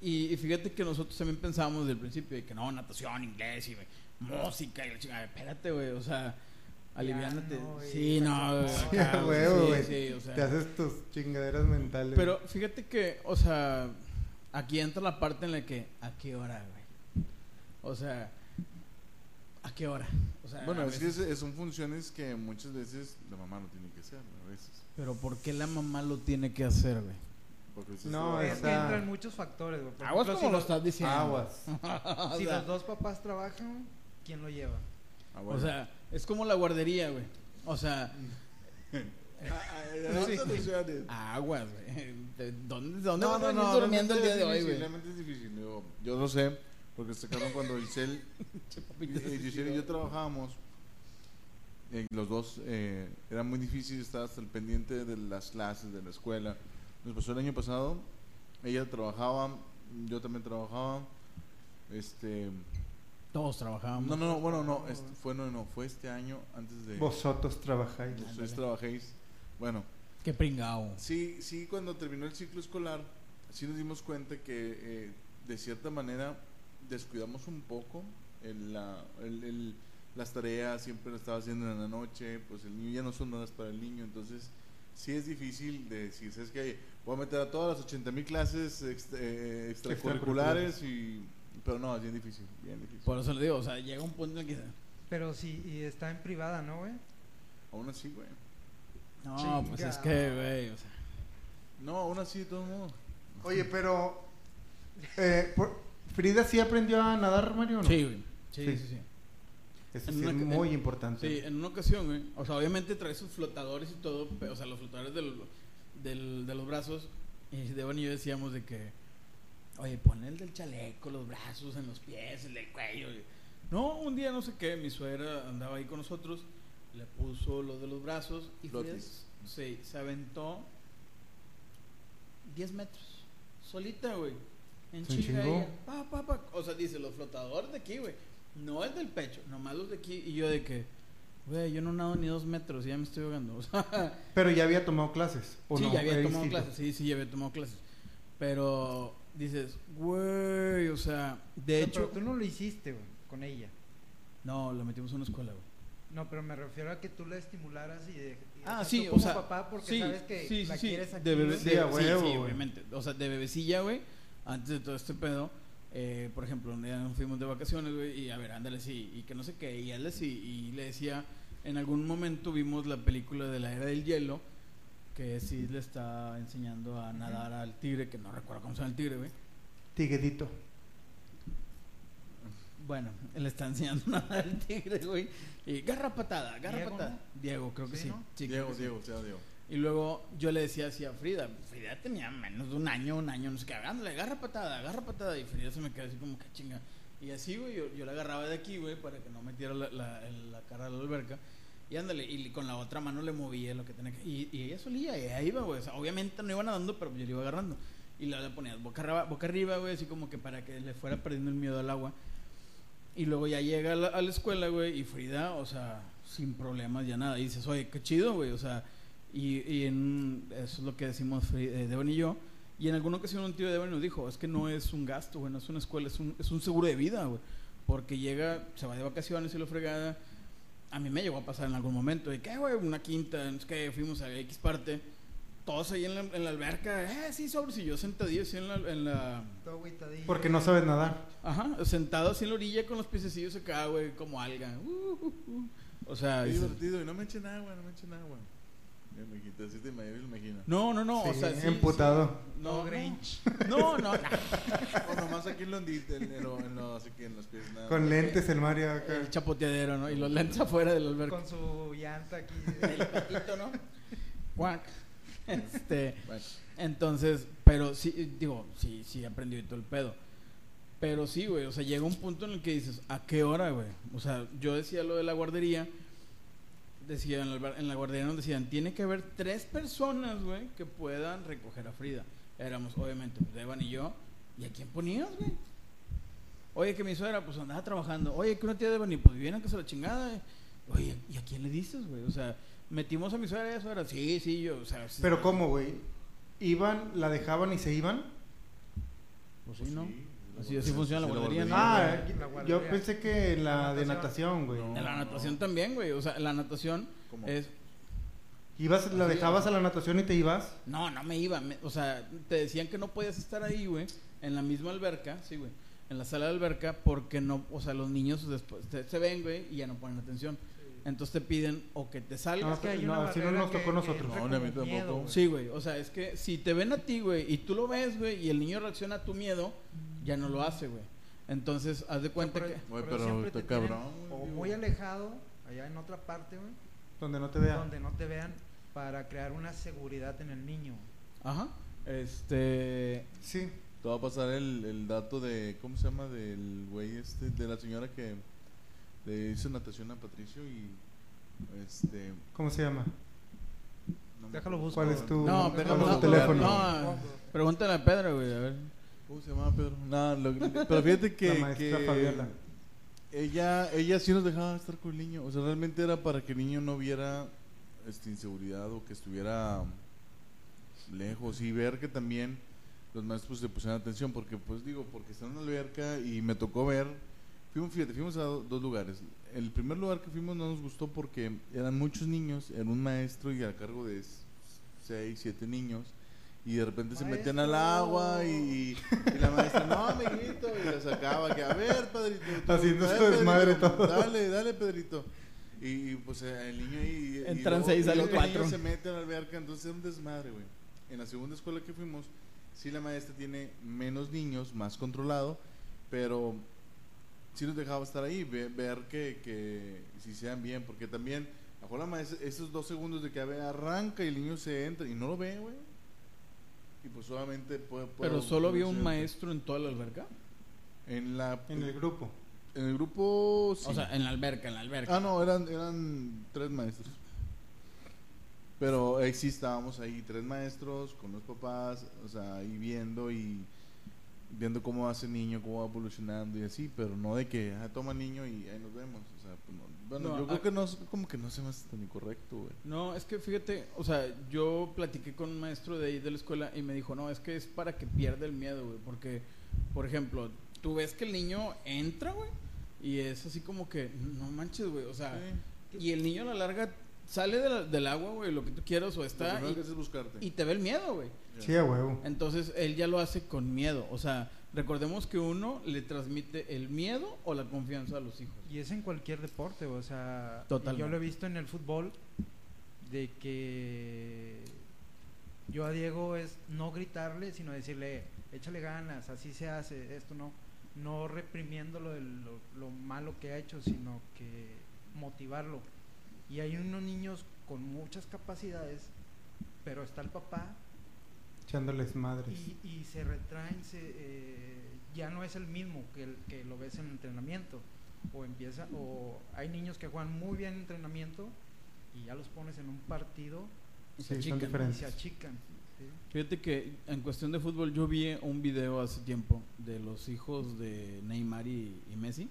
y, y fíjate que nosotros también pensábamos desde el principio de que no, natación, inglés y música y la chingada. Espérate, güey, o sea, aliviánate. no, sí, no, güey, Sí, sí, o sea. Te haces tus chingaderas mentales. Pero fíjate que, o sea, aquí entra la parte en la que, ¿a qué hora, güey? O sea, ¿a qué hora? O sea, Bueno, a es que veces- es- son funciones que muchas veces la mamá no tiene que hacer, a veces. Pero ¿por qué la mamá lo tiene que hacer, güey? No, es- que entran muchos factores, güey. Aguas ejemplo, como si lo estás diciendo. Aguas. O Si sea, los dos papás trabajan, ¿quién lo lleva? Ah, O sea, es como la guardería, güey. O sea, Sí. aguas, güey. ¿De ¿Dónde, dónde No, vas a no, venir no, durmiendo el día de hoy, güey? Realmente es difícil. Yo, yo lo sé, porque sacaron cuando Giselle, eh, Giselle y yo trabajábamos. eh, los dos eh, era muy difícil estar hasta el pendiente de las clases de la escuela. Nos pasó el año pasado. Ella trabajaba, yo también trabajaba. Este, Todos trabajábamos. no, no, no, bueno, no, este, fue no, no, fue este año antes de Vosotros trabajáis. ustedes trabajéis. Bueno, Qué pringao. Sí, sí, cuando terminó el ciclo escolar, sí nos dimos cuenta que eh, de cierta manera descuidamos un poco el, la- el- el- las tareas, siempre las estaba haciendo en la noche, pues el niño ya no son horas para el niño, entonces sí es difícil de decir, ¿sabes qué? Voy a meter a todas las 80 mil clases extra- eh, extracurriculares, y, pero no, es bien difícil, bien difícil. Por eso le digo, o sea, llega un punto en que... Pero si y está en privada, ¿no, güey? Aún así, güey. No, pues es que, güey, o sea. No, aún así, de todos modos. Oye, pero. eh, por- ¿Frida sí aprendió a nadar, Mario? o no? Sí, güey. Sí, Sí. sí, sí. Eso En sí una- es muy en- importante. Sí, en una ocasión, güey. O sea, obviamente trae sus flotadores y todo, pe- o sea, los flotadores del, del- de los brazos. Y Devon y yo decíamos de que, oye, pon el del chaleco, los brazos en los pies, el del cuello. No, un día no sé qué, mi suegra andaba ahí con nosotros, le puso lo de los brazos y Frida se aventó 10 metros, solita, güey. En Se chinga ella. Pa, pa, pa. O sea, dice, los flotadores de aquí, güey. No es del pecho, nomás los de aquí. Y yo de que, güey, yo no nado ni dos metros y ya me estoy ahogando. O sea, Pero ya había tomado clases. ¿o sí, no? ya había Era tomado instinto. clases. Sí, sí, ya había tomado clases. Pero dices, güey, o sea, de No, pero hecho. tú no lo hiciste, güey, con ella. No, lo metimos en una escuela, güey. No, pero me refiero a que tú la estimularas y de, y Ah, sí, tú o como sea, papá porque sí, sabes que sí, sí, la sí, quieres aquí. de bebé, güey. Sí, a obviamente. O sea, de bebecilla, güey, antes de todo este pedo, eh, por ejemplo, un día nos fuimos de vacaciones, güey, y a ver, ándale, sí, y que no sé qué, y él sí, y le decía, en algún momento vimos la película de la era del hielo, que sí le está enseñando a nadar al tigre, que no recuerdo cómo se llama el tigre, güey. Tiguedito. Bueno, él le está enseñando a nadar al tigre, güey, y garra patada, garra Diego, patada. ¿no? Diego, creo que Sí, sí. ¿no? sí Diego, que sí. Diego, sea Diego. Y luego yo le decía así a Frida, Frida tenía menos de un año, un año, no sé qué, ándale, agarra patada, agarra patada. Y Frida se me quedó así como que chinga. Y así, güey, yo, yo la agarraba de aquí, güey, para que no metiera la, la, la cara a la alberca. Y ándale, y con la otra mano le movía lo que tenía que... Y, y ella solía, y ahí iba, güey. O sea, obviamente no iba nadando, pero yo le iba agarrando. Y la le ponías boca arriba, boca arriba, güey, así como que para que le fuera perdiendo el miedo al agua. Y luego ya llega a la, a la escuela, güey, y Frida, o sea, sin problemas ya nada. Y dices, oye, qué chido, güey, o sea, y, y en, eso es lo que decimos eh, Devon y yo. Y en alguna ocasión un tío de Devon nos dijo, es que no es un gasto, güey, no es una escuela, es un, es un seguro de vida, güey. Porque llega, se va de vacaciones y lo fregada. A mí me llegó a pasar en algún momento, de que, güey, una quinta, es que fuimos a X parte, todos ahí en la, en la alberca, eh, sí, sobres, y yo sentadillo así en la, en la. Porque no sabes nadar. Ajá, sentado así en la orilla con los piececillos acá, güey, como alga. Uh, uh, uh. O sea, Qué divertido. Y no me echen agua, no me echen agua. Quité, así te imagino. no, no, no, o Sí, sea, sí, emputado. sí. No, No, Grinch. no, no, no. O nomás aquí en lo en, en, lo- en lo- así que en los pies nada. Con lentes el Mario acá. El chapoteadero, ¿no? Y los lentes afuera del alberca. Con su llanta aquí. El patito, ¿no? Cuac. Este, Bueno, entonces, pero sí, digo, sí, sí aprendí todo el pedo. Pero sí, güey, o sea, llega un punto en el que dices, ¿a qué hora, güey? O sea, yo decía lo de la guardería, decía en la, en la guardería nos decían, tiene que haber tres personas, güey, que puedan recoger a Frida. Éramos, obviamente, pues, Evan y yo. ¿Y a quién ponías, güey? Oye, que mi suegra, pues andaba trabajando. Oye, que una tía de Evan y pues vienen que se la chingada. eh. Oye, ¿y a quién le dices, güey? O sea, metimos a mi suegra y a su suegra. Sí, sí, yo, o sea. sí. Pero ¿cómo, güey? ¿Iban, la dejaban y se iban? Pues sí, ¿no? sí, Así- así funciona la guardería, ¿no? Ah, La yo pensé que en la de Natación. güey. No. En la natación también, güey. O sea, la natación ¿Cómo? es... ¿Ibas, la Así, dejabas a la natación y te ibas? No, no me iba. me- o sea, te decían que no podías estar ahí, güey. En la misma alberca, sí, güey. En la sala de alberca porque no... O sea, los niños después te- se ven, güey, y ya no ponen atención. Entonces te piden o que te salgas. No, Es que hay no, una así no nos tocó que- a nosotros. que No, a mí tampoco. miedo. Sí, güey. O sea, es que si te ven a ti, güey, y tú lo ves, güey, y el niño reacciona a tu miedo, ya no lo hace, güey. Entonces, haz de cuenta pero- que... Güey, pero pero siempre está cabrón, O muy alejado, allá en otra parte, güey, Donde no te vean. donde no te vean, para crear una seguridad en el niño. Ajá. Este... Sí. Te va a pasar el, el dato de, ¿cómo se llama? Del güey este, de la señora que le hizo natación a Patricio y, este... ¿Cómo se llama? no me Déjalo busco. ¿Cuál es tu, No, cuál pero es no, tu teléfono? no, pregúntale a Pedro, güey, a ver. ¿Cómo se llama Pedro? No, lo- pero fíjate que... La maestra que Fabiola. Ella, ella sí nos dejaba estar con el niño. O sea, realmente era para que el niño no viera este, inseguridad o que estuviera lejos y ver que también los maestros le pusieran atención. Porque, pues digo, porque está en una alberca y me tocó ver. Fuimos, fíjate, fuimos a do- dos lugares. El primer lugar que fuimos no nos gustó porque eran muchos niños, era un maestro y a cargo de seis, siete niños. Y de repente se metían al Maestro. agua y, y la maestra, no, amiguito, y la sacaba, que a ver, Pedrito. tú, Haciendo a su desmadre Pedrito, todo. Dale, dale, Pedrito. Y, pues eh, el niño ahí. y Entran luego- seis, y luego el niño cuatro. se mete a la alberca, entonces es un desmadre, güey. En la segunda escuela que fuimos, sí la maestra tiene menos niños, más controlado, pero sí nos dejaba estar ahí, ve- ver que, que si sean bien, porque también, a maestra, esos dos segundos de que ver, arranca y el niño se entra y no lo ve, güey. Y pues solamente puede. puede- Pero solo había un maestro en toda la alberca. En la. En el grupo. en el grupo. sí. O sea, en la alberca, en la alberca. Ah, no, eran, eran tres maestros. Pero sí estábamos ahí, tres maestros con los papás, o sea, ahí viendo y viendo cómo hace el niño, cómo va evolucionando y así, pero no de que ah, toma niño y ahí nos vemos. O sea, pues no. Bueno, No, yo creo que no, es- como que no se me hace tan incorrecto, güey. No, es que fíjate, o sea, yo platiqué con un maestro de ahí de la escuela y me dijo, no, es que es para que pierda el miedo, güey, porque, por ejemplo, tú ves que el niño entra, güey, y es así como que, no manches, güey, o sea, y el niño a la larga sale de la- del agua, güey, lo que tú quieras, o está, que y, haces es buscarte. y te ve el miedo, güey. Sí, a huevo. Entonces, él ya lo hace con miedo, o sea, recordemos que uno le transmite el miedo o la confianza a los hijos. Y es en cualquier deporte, o sea, Totalmente. yo lo he visto en el fútbol de que yo a Diego es no gritarle, sino decirle, échale ganas, así se hace, esto no, no reprimiendo lo, lo malo que ha hecho, sino que motivarlo. Y hay unos niños con muchas capacidades, pero está el papá Echándoles madres. y, y se retraen, se, eh, ya no es el mismo que, el, que lo ves en el entrenamiento. O empieza, o hay niños que juegan muy bien en entrenamiento y ya los pones en un partido Y Sí, se son achican. y se achican. ¿sí? Fíjate que en cuestión de fútbol yo vi un video hace tiempo de los hijos de Neymar y, y Messi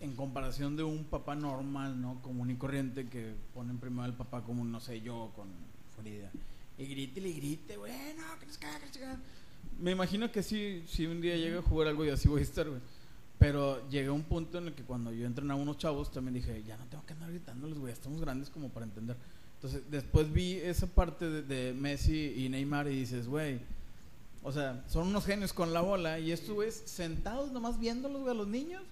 en comparación de un papá normal, ¿no? Común y corriente que ponen primero al papá como, no sé, yo con Frida. Y grite y grite, güey, no, que les caga, que les caga". Me imagino que sí, si un día llega a jugar algo y así voy a estar, güey. Pero llegué a un punto en el que cuando yo entrenaba a unos chavos también dije, ya no tengo que andar gritándoles, güey, estamos grandes como para entender. Entonces, después vi esa parte de, Messi y Neymar y dices, güey, o sea, son unos genios con la bola y estos sentados nomás viéndolos, güey, a los niños.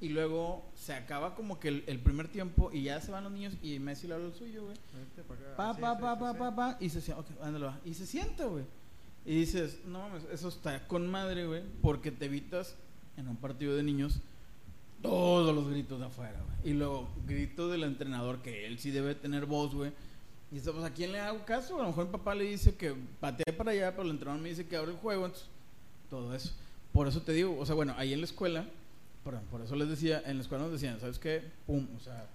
Y luego se acaba como que el, el primer tiempo y ya se van los niños y Messi le habla el suyo, güey. Pa, pa, pa, pa, pa, pa, y se sienta, ok, ándale, va. Y se sienta, güey. Y dices, no mames, eso está con madre, güey, porque te evitas en un partido de niños todos los gritos de afuera, güey. Y luego, grito del entrenador, que él sí debe tener voz, güey. Y dice, pues, ¿a quién le hago caso? A lo mejor mi papá le dice que patee para allá, pero el entrenador me dice que abre el juego, entonces, todo eso. Por eso te digo, o sea, bueno, ahí en la escuela, por eso les decía, en la escuela nos decían, ¿sabes qué? Pum, o sea,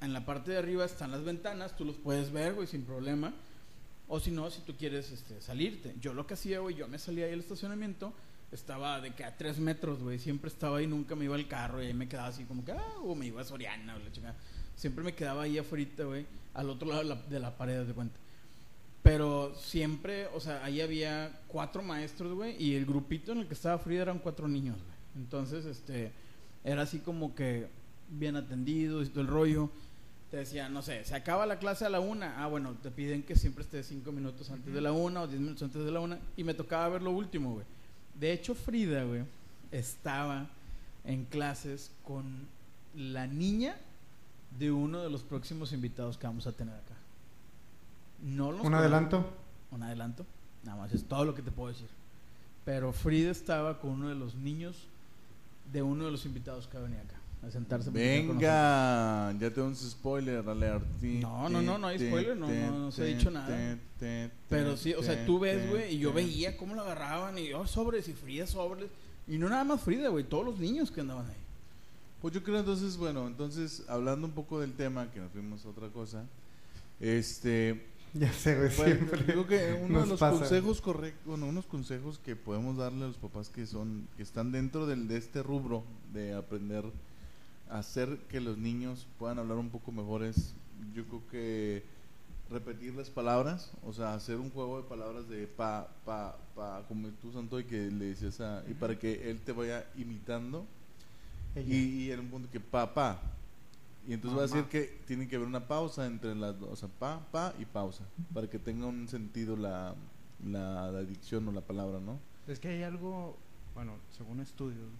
en la parte de arriba están las ventanas, tú los puedes ver, güey, sin problema. O si no, si tú quieres este, salirte. Yo lo que hacía, güey, yo me salía ahí al estacionamiento, estaba de que a tres metros, güey, siempre estaba ahí, nunca me iba al carro y ahí me quedaba así como que, ah, o me iba a Soriana o la chingada. Siempre me quedaba ahí afuera, güey, al otro lado de la, de la pared, de cuenta. Pero siempre, o sea, ahí había cuatro maestros, güey, y el grupito en el que estaba Frida eran cuatro niños, güey. Entonces, este, era así como que bien atendido y todo el rollo. Te decía, no sé, se acaba la clase a la una. Ah, bueno, te piden que siempre estés cinco minutos antes de la una o diez minutos antes de la una. Y me tocaba ver lo último, güey. De hecho, Frida, güey, estaba en clases con la niña de uno de los próximos invitados que vamos a tener acá. No los Un conozco. adelanto. Un adelanto. Nada más, es todo lo que te puedo decir. Pero Frida estaba con uno de los niños de uno de los invitados que va a venir acá a sentarse. Venga, ya tengo un spoiler alert. No, no, no, no hay spoiler, no, no, no se ha dicho nada. Pero sí, o sea, tú ves, güey, y yo veía cómo lo agarraban y yo sobres y Frida sobres. Y no nada más Frida, güey, todos los niños que andaban ahí. Pues yo creo entonces, bueno, entonces hablando un poco del tema, que nos fuimos a otra cosa, este, Ya sé, güey, Bueno, siempre. digo que uno de los pasa. consejos correctos, bueno, unos consejos que podemos darle a los papás que son, que están dentro del, de este rubro de aprender a hacer que los niños puedan hablar un poco mejor es, yo creo que repetir las palabras, o sea, hacer un juego de palabras de pa, pa, pa, como tú Santo y que le decías a, y para que él te vaya imitando y, y en un punto que pa, pa. Y entonces va a Mamá. decir que tiene que haber una pausa entre las dos, o sea, pa, pa y pausa, para que tenga un sentido la, la, la dicción o la palabra, ¿no? Es que hay algo, bueno, según estudios,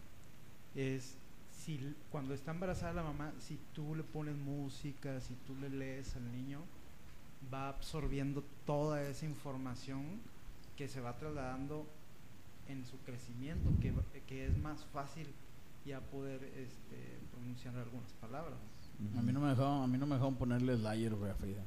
es si cuando está embarazada la mamá, si tú le pones música, si tú le lees al niño, va absorbiendo toda esa información que se va trasladando en su crecimiento, que, que es más fácil ya poder este, pronunciar algunas palabras. A mí no me dejaron, a mí no me dejaron ponerle Slayer, güey, a Frida.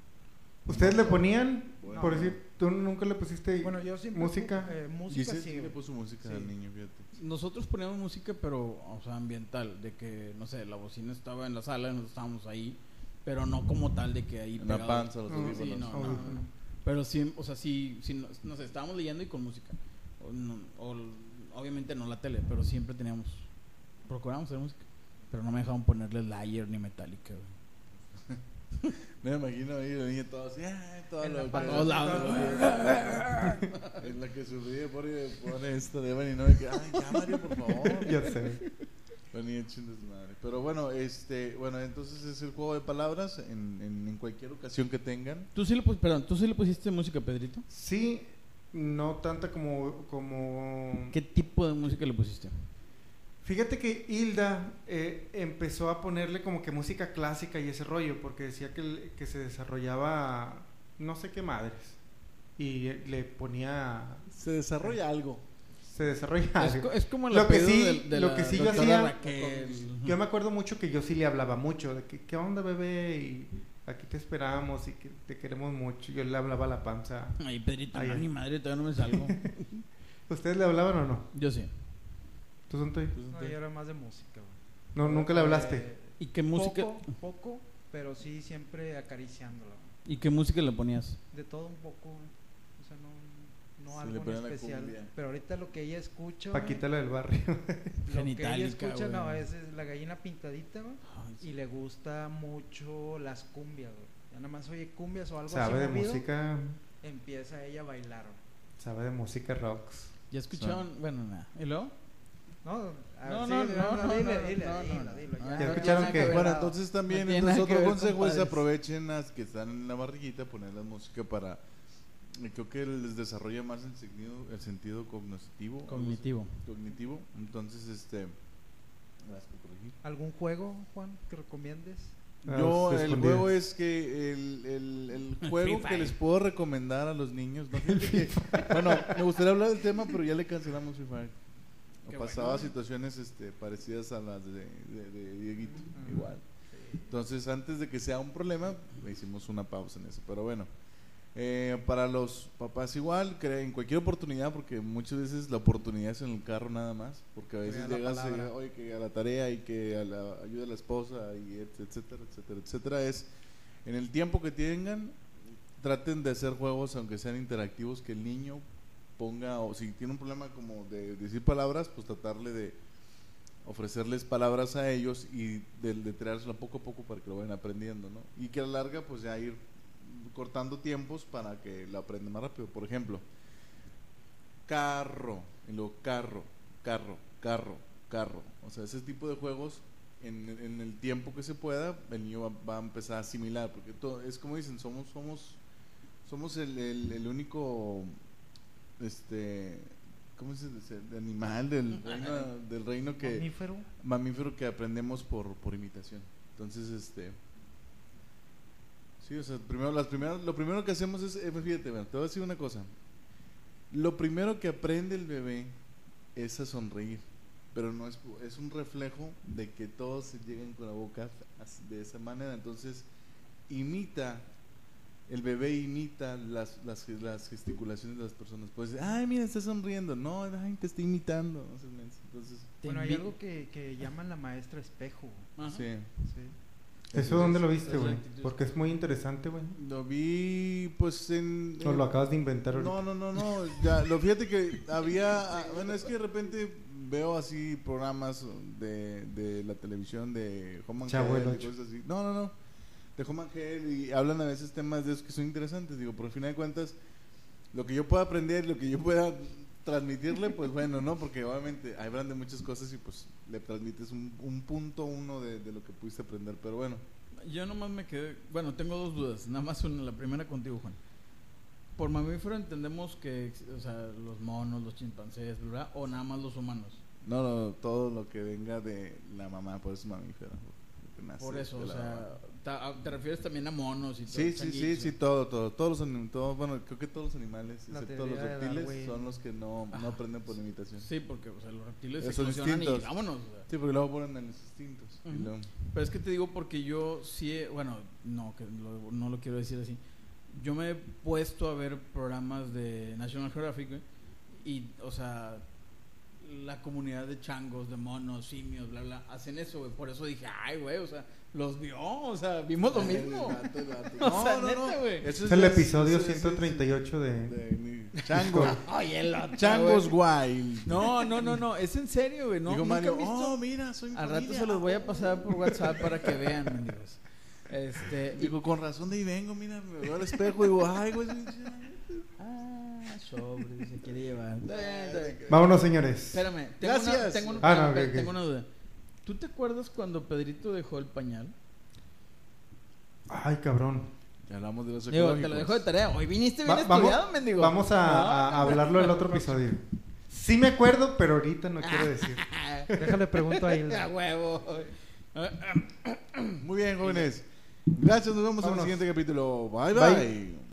¿Ustedes le ponían? Bueno. por decir, tú nunca le pusiste Bueno, yo siempre música. pu- eh, música sí, sí le puso música Sí. al niño, fíjate. Nosotros poníamos música, pero, o sea, ambiental, de que, no sé, la bocina estaba en la sala, nosotros estábamos ahí, pero no como tal de que ahí En la panza, los No, sí, no, no, no, no. Pero sí, o sea, sí, sí, no, no sé, estábamos leyendo y con música. O no- o obviamente no la tele, pero siempre teníamos, procurábamos hacer música. Pero no me dejaban ponerle Slayer ni Metallica, güey. Me imagino ahí la niña toda así, ah, todo En lo- la Para todos todos lados, güey. En la que ríe, pone, pone esto de Evan y no, de que, ay, ya Mario, por favor. Ya sé. Pero bueno, este, bueno, entonces es el juego de palabras en, en, en cualquier ocasión que tengan. ¿Tú sí le pus- perdón, ¿tú sí le pusiste música a Pedrito? Sí, no tanta como, como... ¿Qué tipo de música le pusiste? Fíjate que Hilda eh, empezó a ponerle como que música clásica y ese rollo, porque decía que, que se desarrollaba no sé qué madres. Y eh, le ponía... Se desarrolla algo. Se desarrolla Es, es como el Lo que sí- de, de lo la que sí yo hacía- Raquel. Yo me acuerdo mucho que yo sí le hablaba mucho, de que, ¿qué onda bebé? Y aquí te esperamos y que te queremos mucho. Yo le hablaba a la panza. Ay, Pedrito, Ay, no, ay. ni madre, todavía no me salgo. ¿Ustedes le hablaban o no? Yo sí. ¿Tú son tuyos? No, yo era más de música. güey. No, nunca le hablaste. Eh, ¿Y qué música, Poco, poco, pero sí siempre acariciándola. güey. ¿y qué música le ponías? De todo un poco, güey. o sea, no, no Se le algo en la especial. cumbia. Pero ahorita lo que ella escucha, güey, Paquita la del barrio. lo que ella Genitalica, escucha, no, es, es la gallina pintadita, güey, y le gusta mucho las cumbias, güey. Ya nada más oye cumbias o algo Sabe de movido, música, empieza ella a bailar, güey. sabe de música rocks. ¿Ya escucharon? Bueno, nada. ¿Y luego? No, No, no, no, no, dile, dile, ¿Ya escucharon que-. Bueno, entonces también, entonces otro consejo es aprovechen las que están en la barriguita, poner la música para, creo que les desarrolla más el sentido, el sentido cognitivo. Cognitivo. Cognitivo. Entonces, este. ¿Algún juego, Juan, que recomiendes? Ah, Yo, el escondidas. juego es que el, el, el juego que les puedo recomendar a los niños. ¿no? Bueno, me gustaría hablar del tema, pero ya le cancelamos Free Fire. Qué Pasaba bueno. situaciones este, parecidas a las de, de, de Dieguito, igual. Entonces, antes de que sea un problema, le hicimos una pausa en eso. Pero bueno, eh, para los papás igual, en cualquier oportunidad, porque muchas veces la oportunidad es en el carro nada más, porque a veces llegas y, palabra. oye, que a la tarea y que a la ayuda de la esposa, y et- etcétera, etcétera, etcétera. Es en el tiempo que tengan, traten de hacer juegos, aunque sean interactivos, que el niño ponga, o si tiene un problema como de decir palabras, pues tratarle de ofrecerles palabras a ellos y de, de poco a poco para que lo vayan aprendiendo, ¿no? Y que a la larga, pues ya ir cortando tiempos para que lo aprendan más rápido. Por ejemplo, carro, y luego carro, carro, carro, carro. O sea, ese tipo de juegos, en, en el tiempo que se pueda, el niño va, va a empezar a asimilar, porque todo, es como dicen, somos, somos, somos el, el- el único, este, ¿cómo se dice? El animal del reino, del reino que Mamífero. mamífero que aprendemos por, por imitación. Entonces, este. Sí, o sea, primero, las primeras, lo primero que hacemos es. eh, fíjate, bueno, te voy a decir una cosa. Lo primero que aprende el bebé es a sonreír. Pero no es, es un reflejo de que todos se lleguen con la boca de esa manera. Entonces, imita. El bebé imita las, las, las gesticulaciones de las personas. Puede decir, ay, mira, está sonriendo. No, ay, te está imitando. Entonces, Bueno, hay algo que, que llaman la maestra espejo. Ajá. sí. Sí. ¿Eso dónde lo viste, güey? Porque es muy interesante, güey. Lo vi, pues en. O lo acabas de inventar ahorita. No, no, no, no. Ya, lo fíjate que había. ah, Bueno, es que de repente veo así programas de, de la televisión de Home y cosas así. No, no, no. De Home y hablan a veces temas de esos que son interesantes. Digo, por al final de cuentas, lo que yo pueda aprender, lo que yo pueda transmitirle, pues bueno, ¿no? Porque obviamente hablan de muchas cosas y pues le transmites un, un punto uno de, de lo que pudiste aprender. Pero bueno. Yo nomás me quedé. Bueno, tengo dos dudas. Nada más una. La primera contigo, Juan. Por mamífero entendemos que, o sea, los monos, los chimpancés, ¿verdad? O nada más los humanos. No, no, todo lo que venga de la mamá, por eso es nace Por eso, o sea. Ta- te refieres también a monos y todo. Sí, sí, sí, sí, todo, todo. Todos los animales, bueno, creo que todos los animales, La excepto los reptiles, son los que no, no aprenden por imitación. Sí. Sí, porque o sea, los reptiles Esos se eclosionan y instintos. vámonos. o sea. porque luego ponen en los instintos. y Ujú. luego- Pero es que te digo porque yo sí, bueno, no, que lo- no lo quiero decir así. Yo me he puesto a ver programas de National Geographic y, o sea, la comunidad de changos, de monos, simios, bla, bla, hacen eso, güey. Por eso dije, ay, güey, o sea, los vio, o sea, vimos lo mismo. El vato, el vato. O sea, neta, güey. Eso Es el episodio eso es- 138 de... de- Chango. Oye, el otro, Changos. Wild. No, no, no, no, es en serio, güey. No, nunca Mario, visto? oh, mira, soy Al rato familia". se los voy a pasar por WhatsApp para que vean, mendigos. Este, y- Digo, con razón de ahí vengo, mira, me veo al espejo y digo, ay, güey. Ah, sobre, se quiere llevar. Vámonos, señores. Espérame, tengo Gracias. Una, tengo, un- Ah, no, tengo una duda. ¿Tú te acuerdas cuando Pedrito dejó el pañal? Ay, cabrón. Ya hablamos de los Digo, te lo dejo de tarea. Hoy viniste bien Va- vamos estudiado, mendigo. vamos a, hablarlo el otro episodio. Sí me acuerdo, pero ahorita no quiero decir. Déjale pregunto a A Hilda. huevo. Muy bien, jóvenes. Gracias, nos vemos en Vámonos. el siguiente capítulo. Bye, Bye. bye.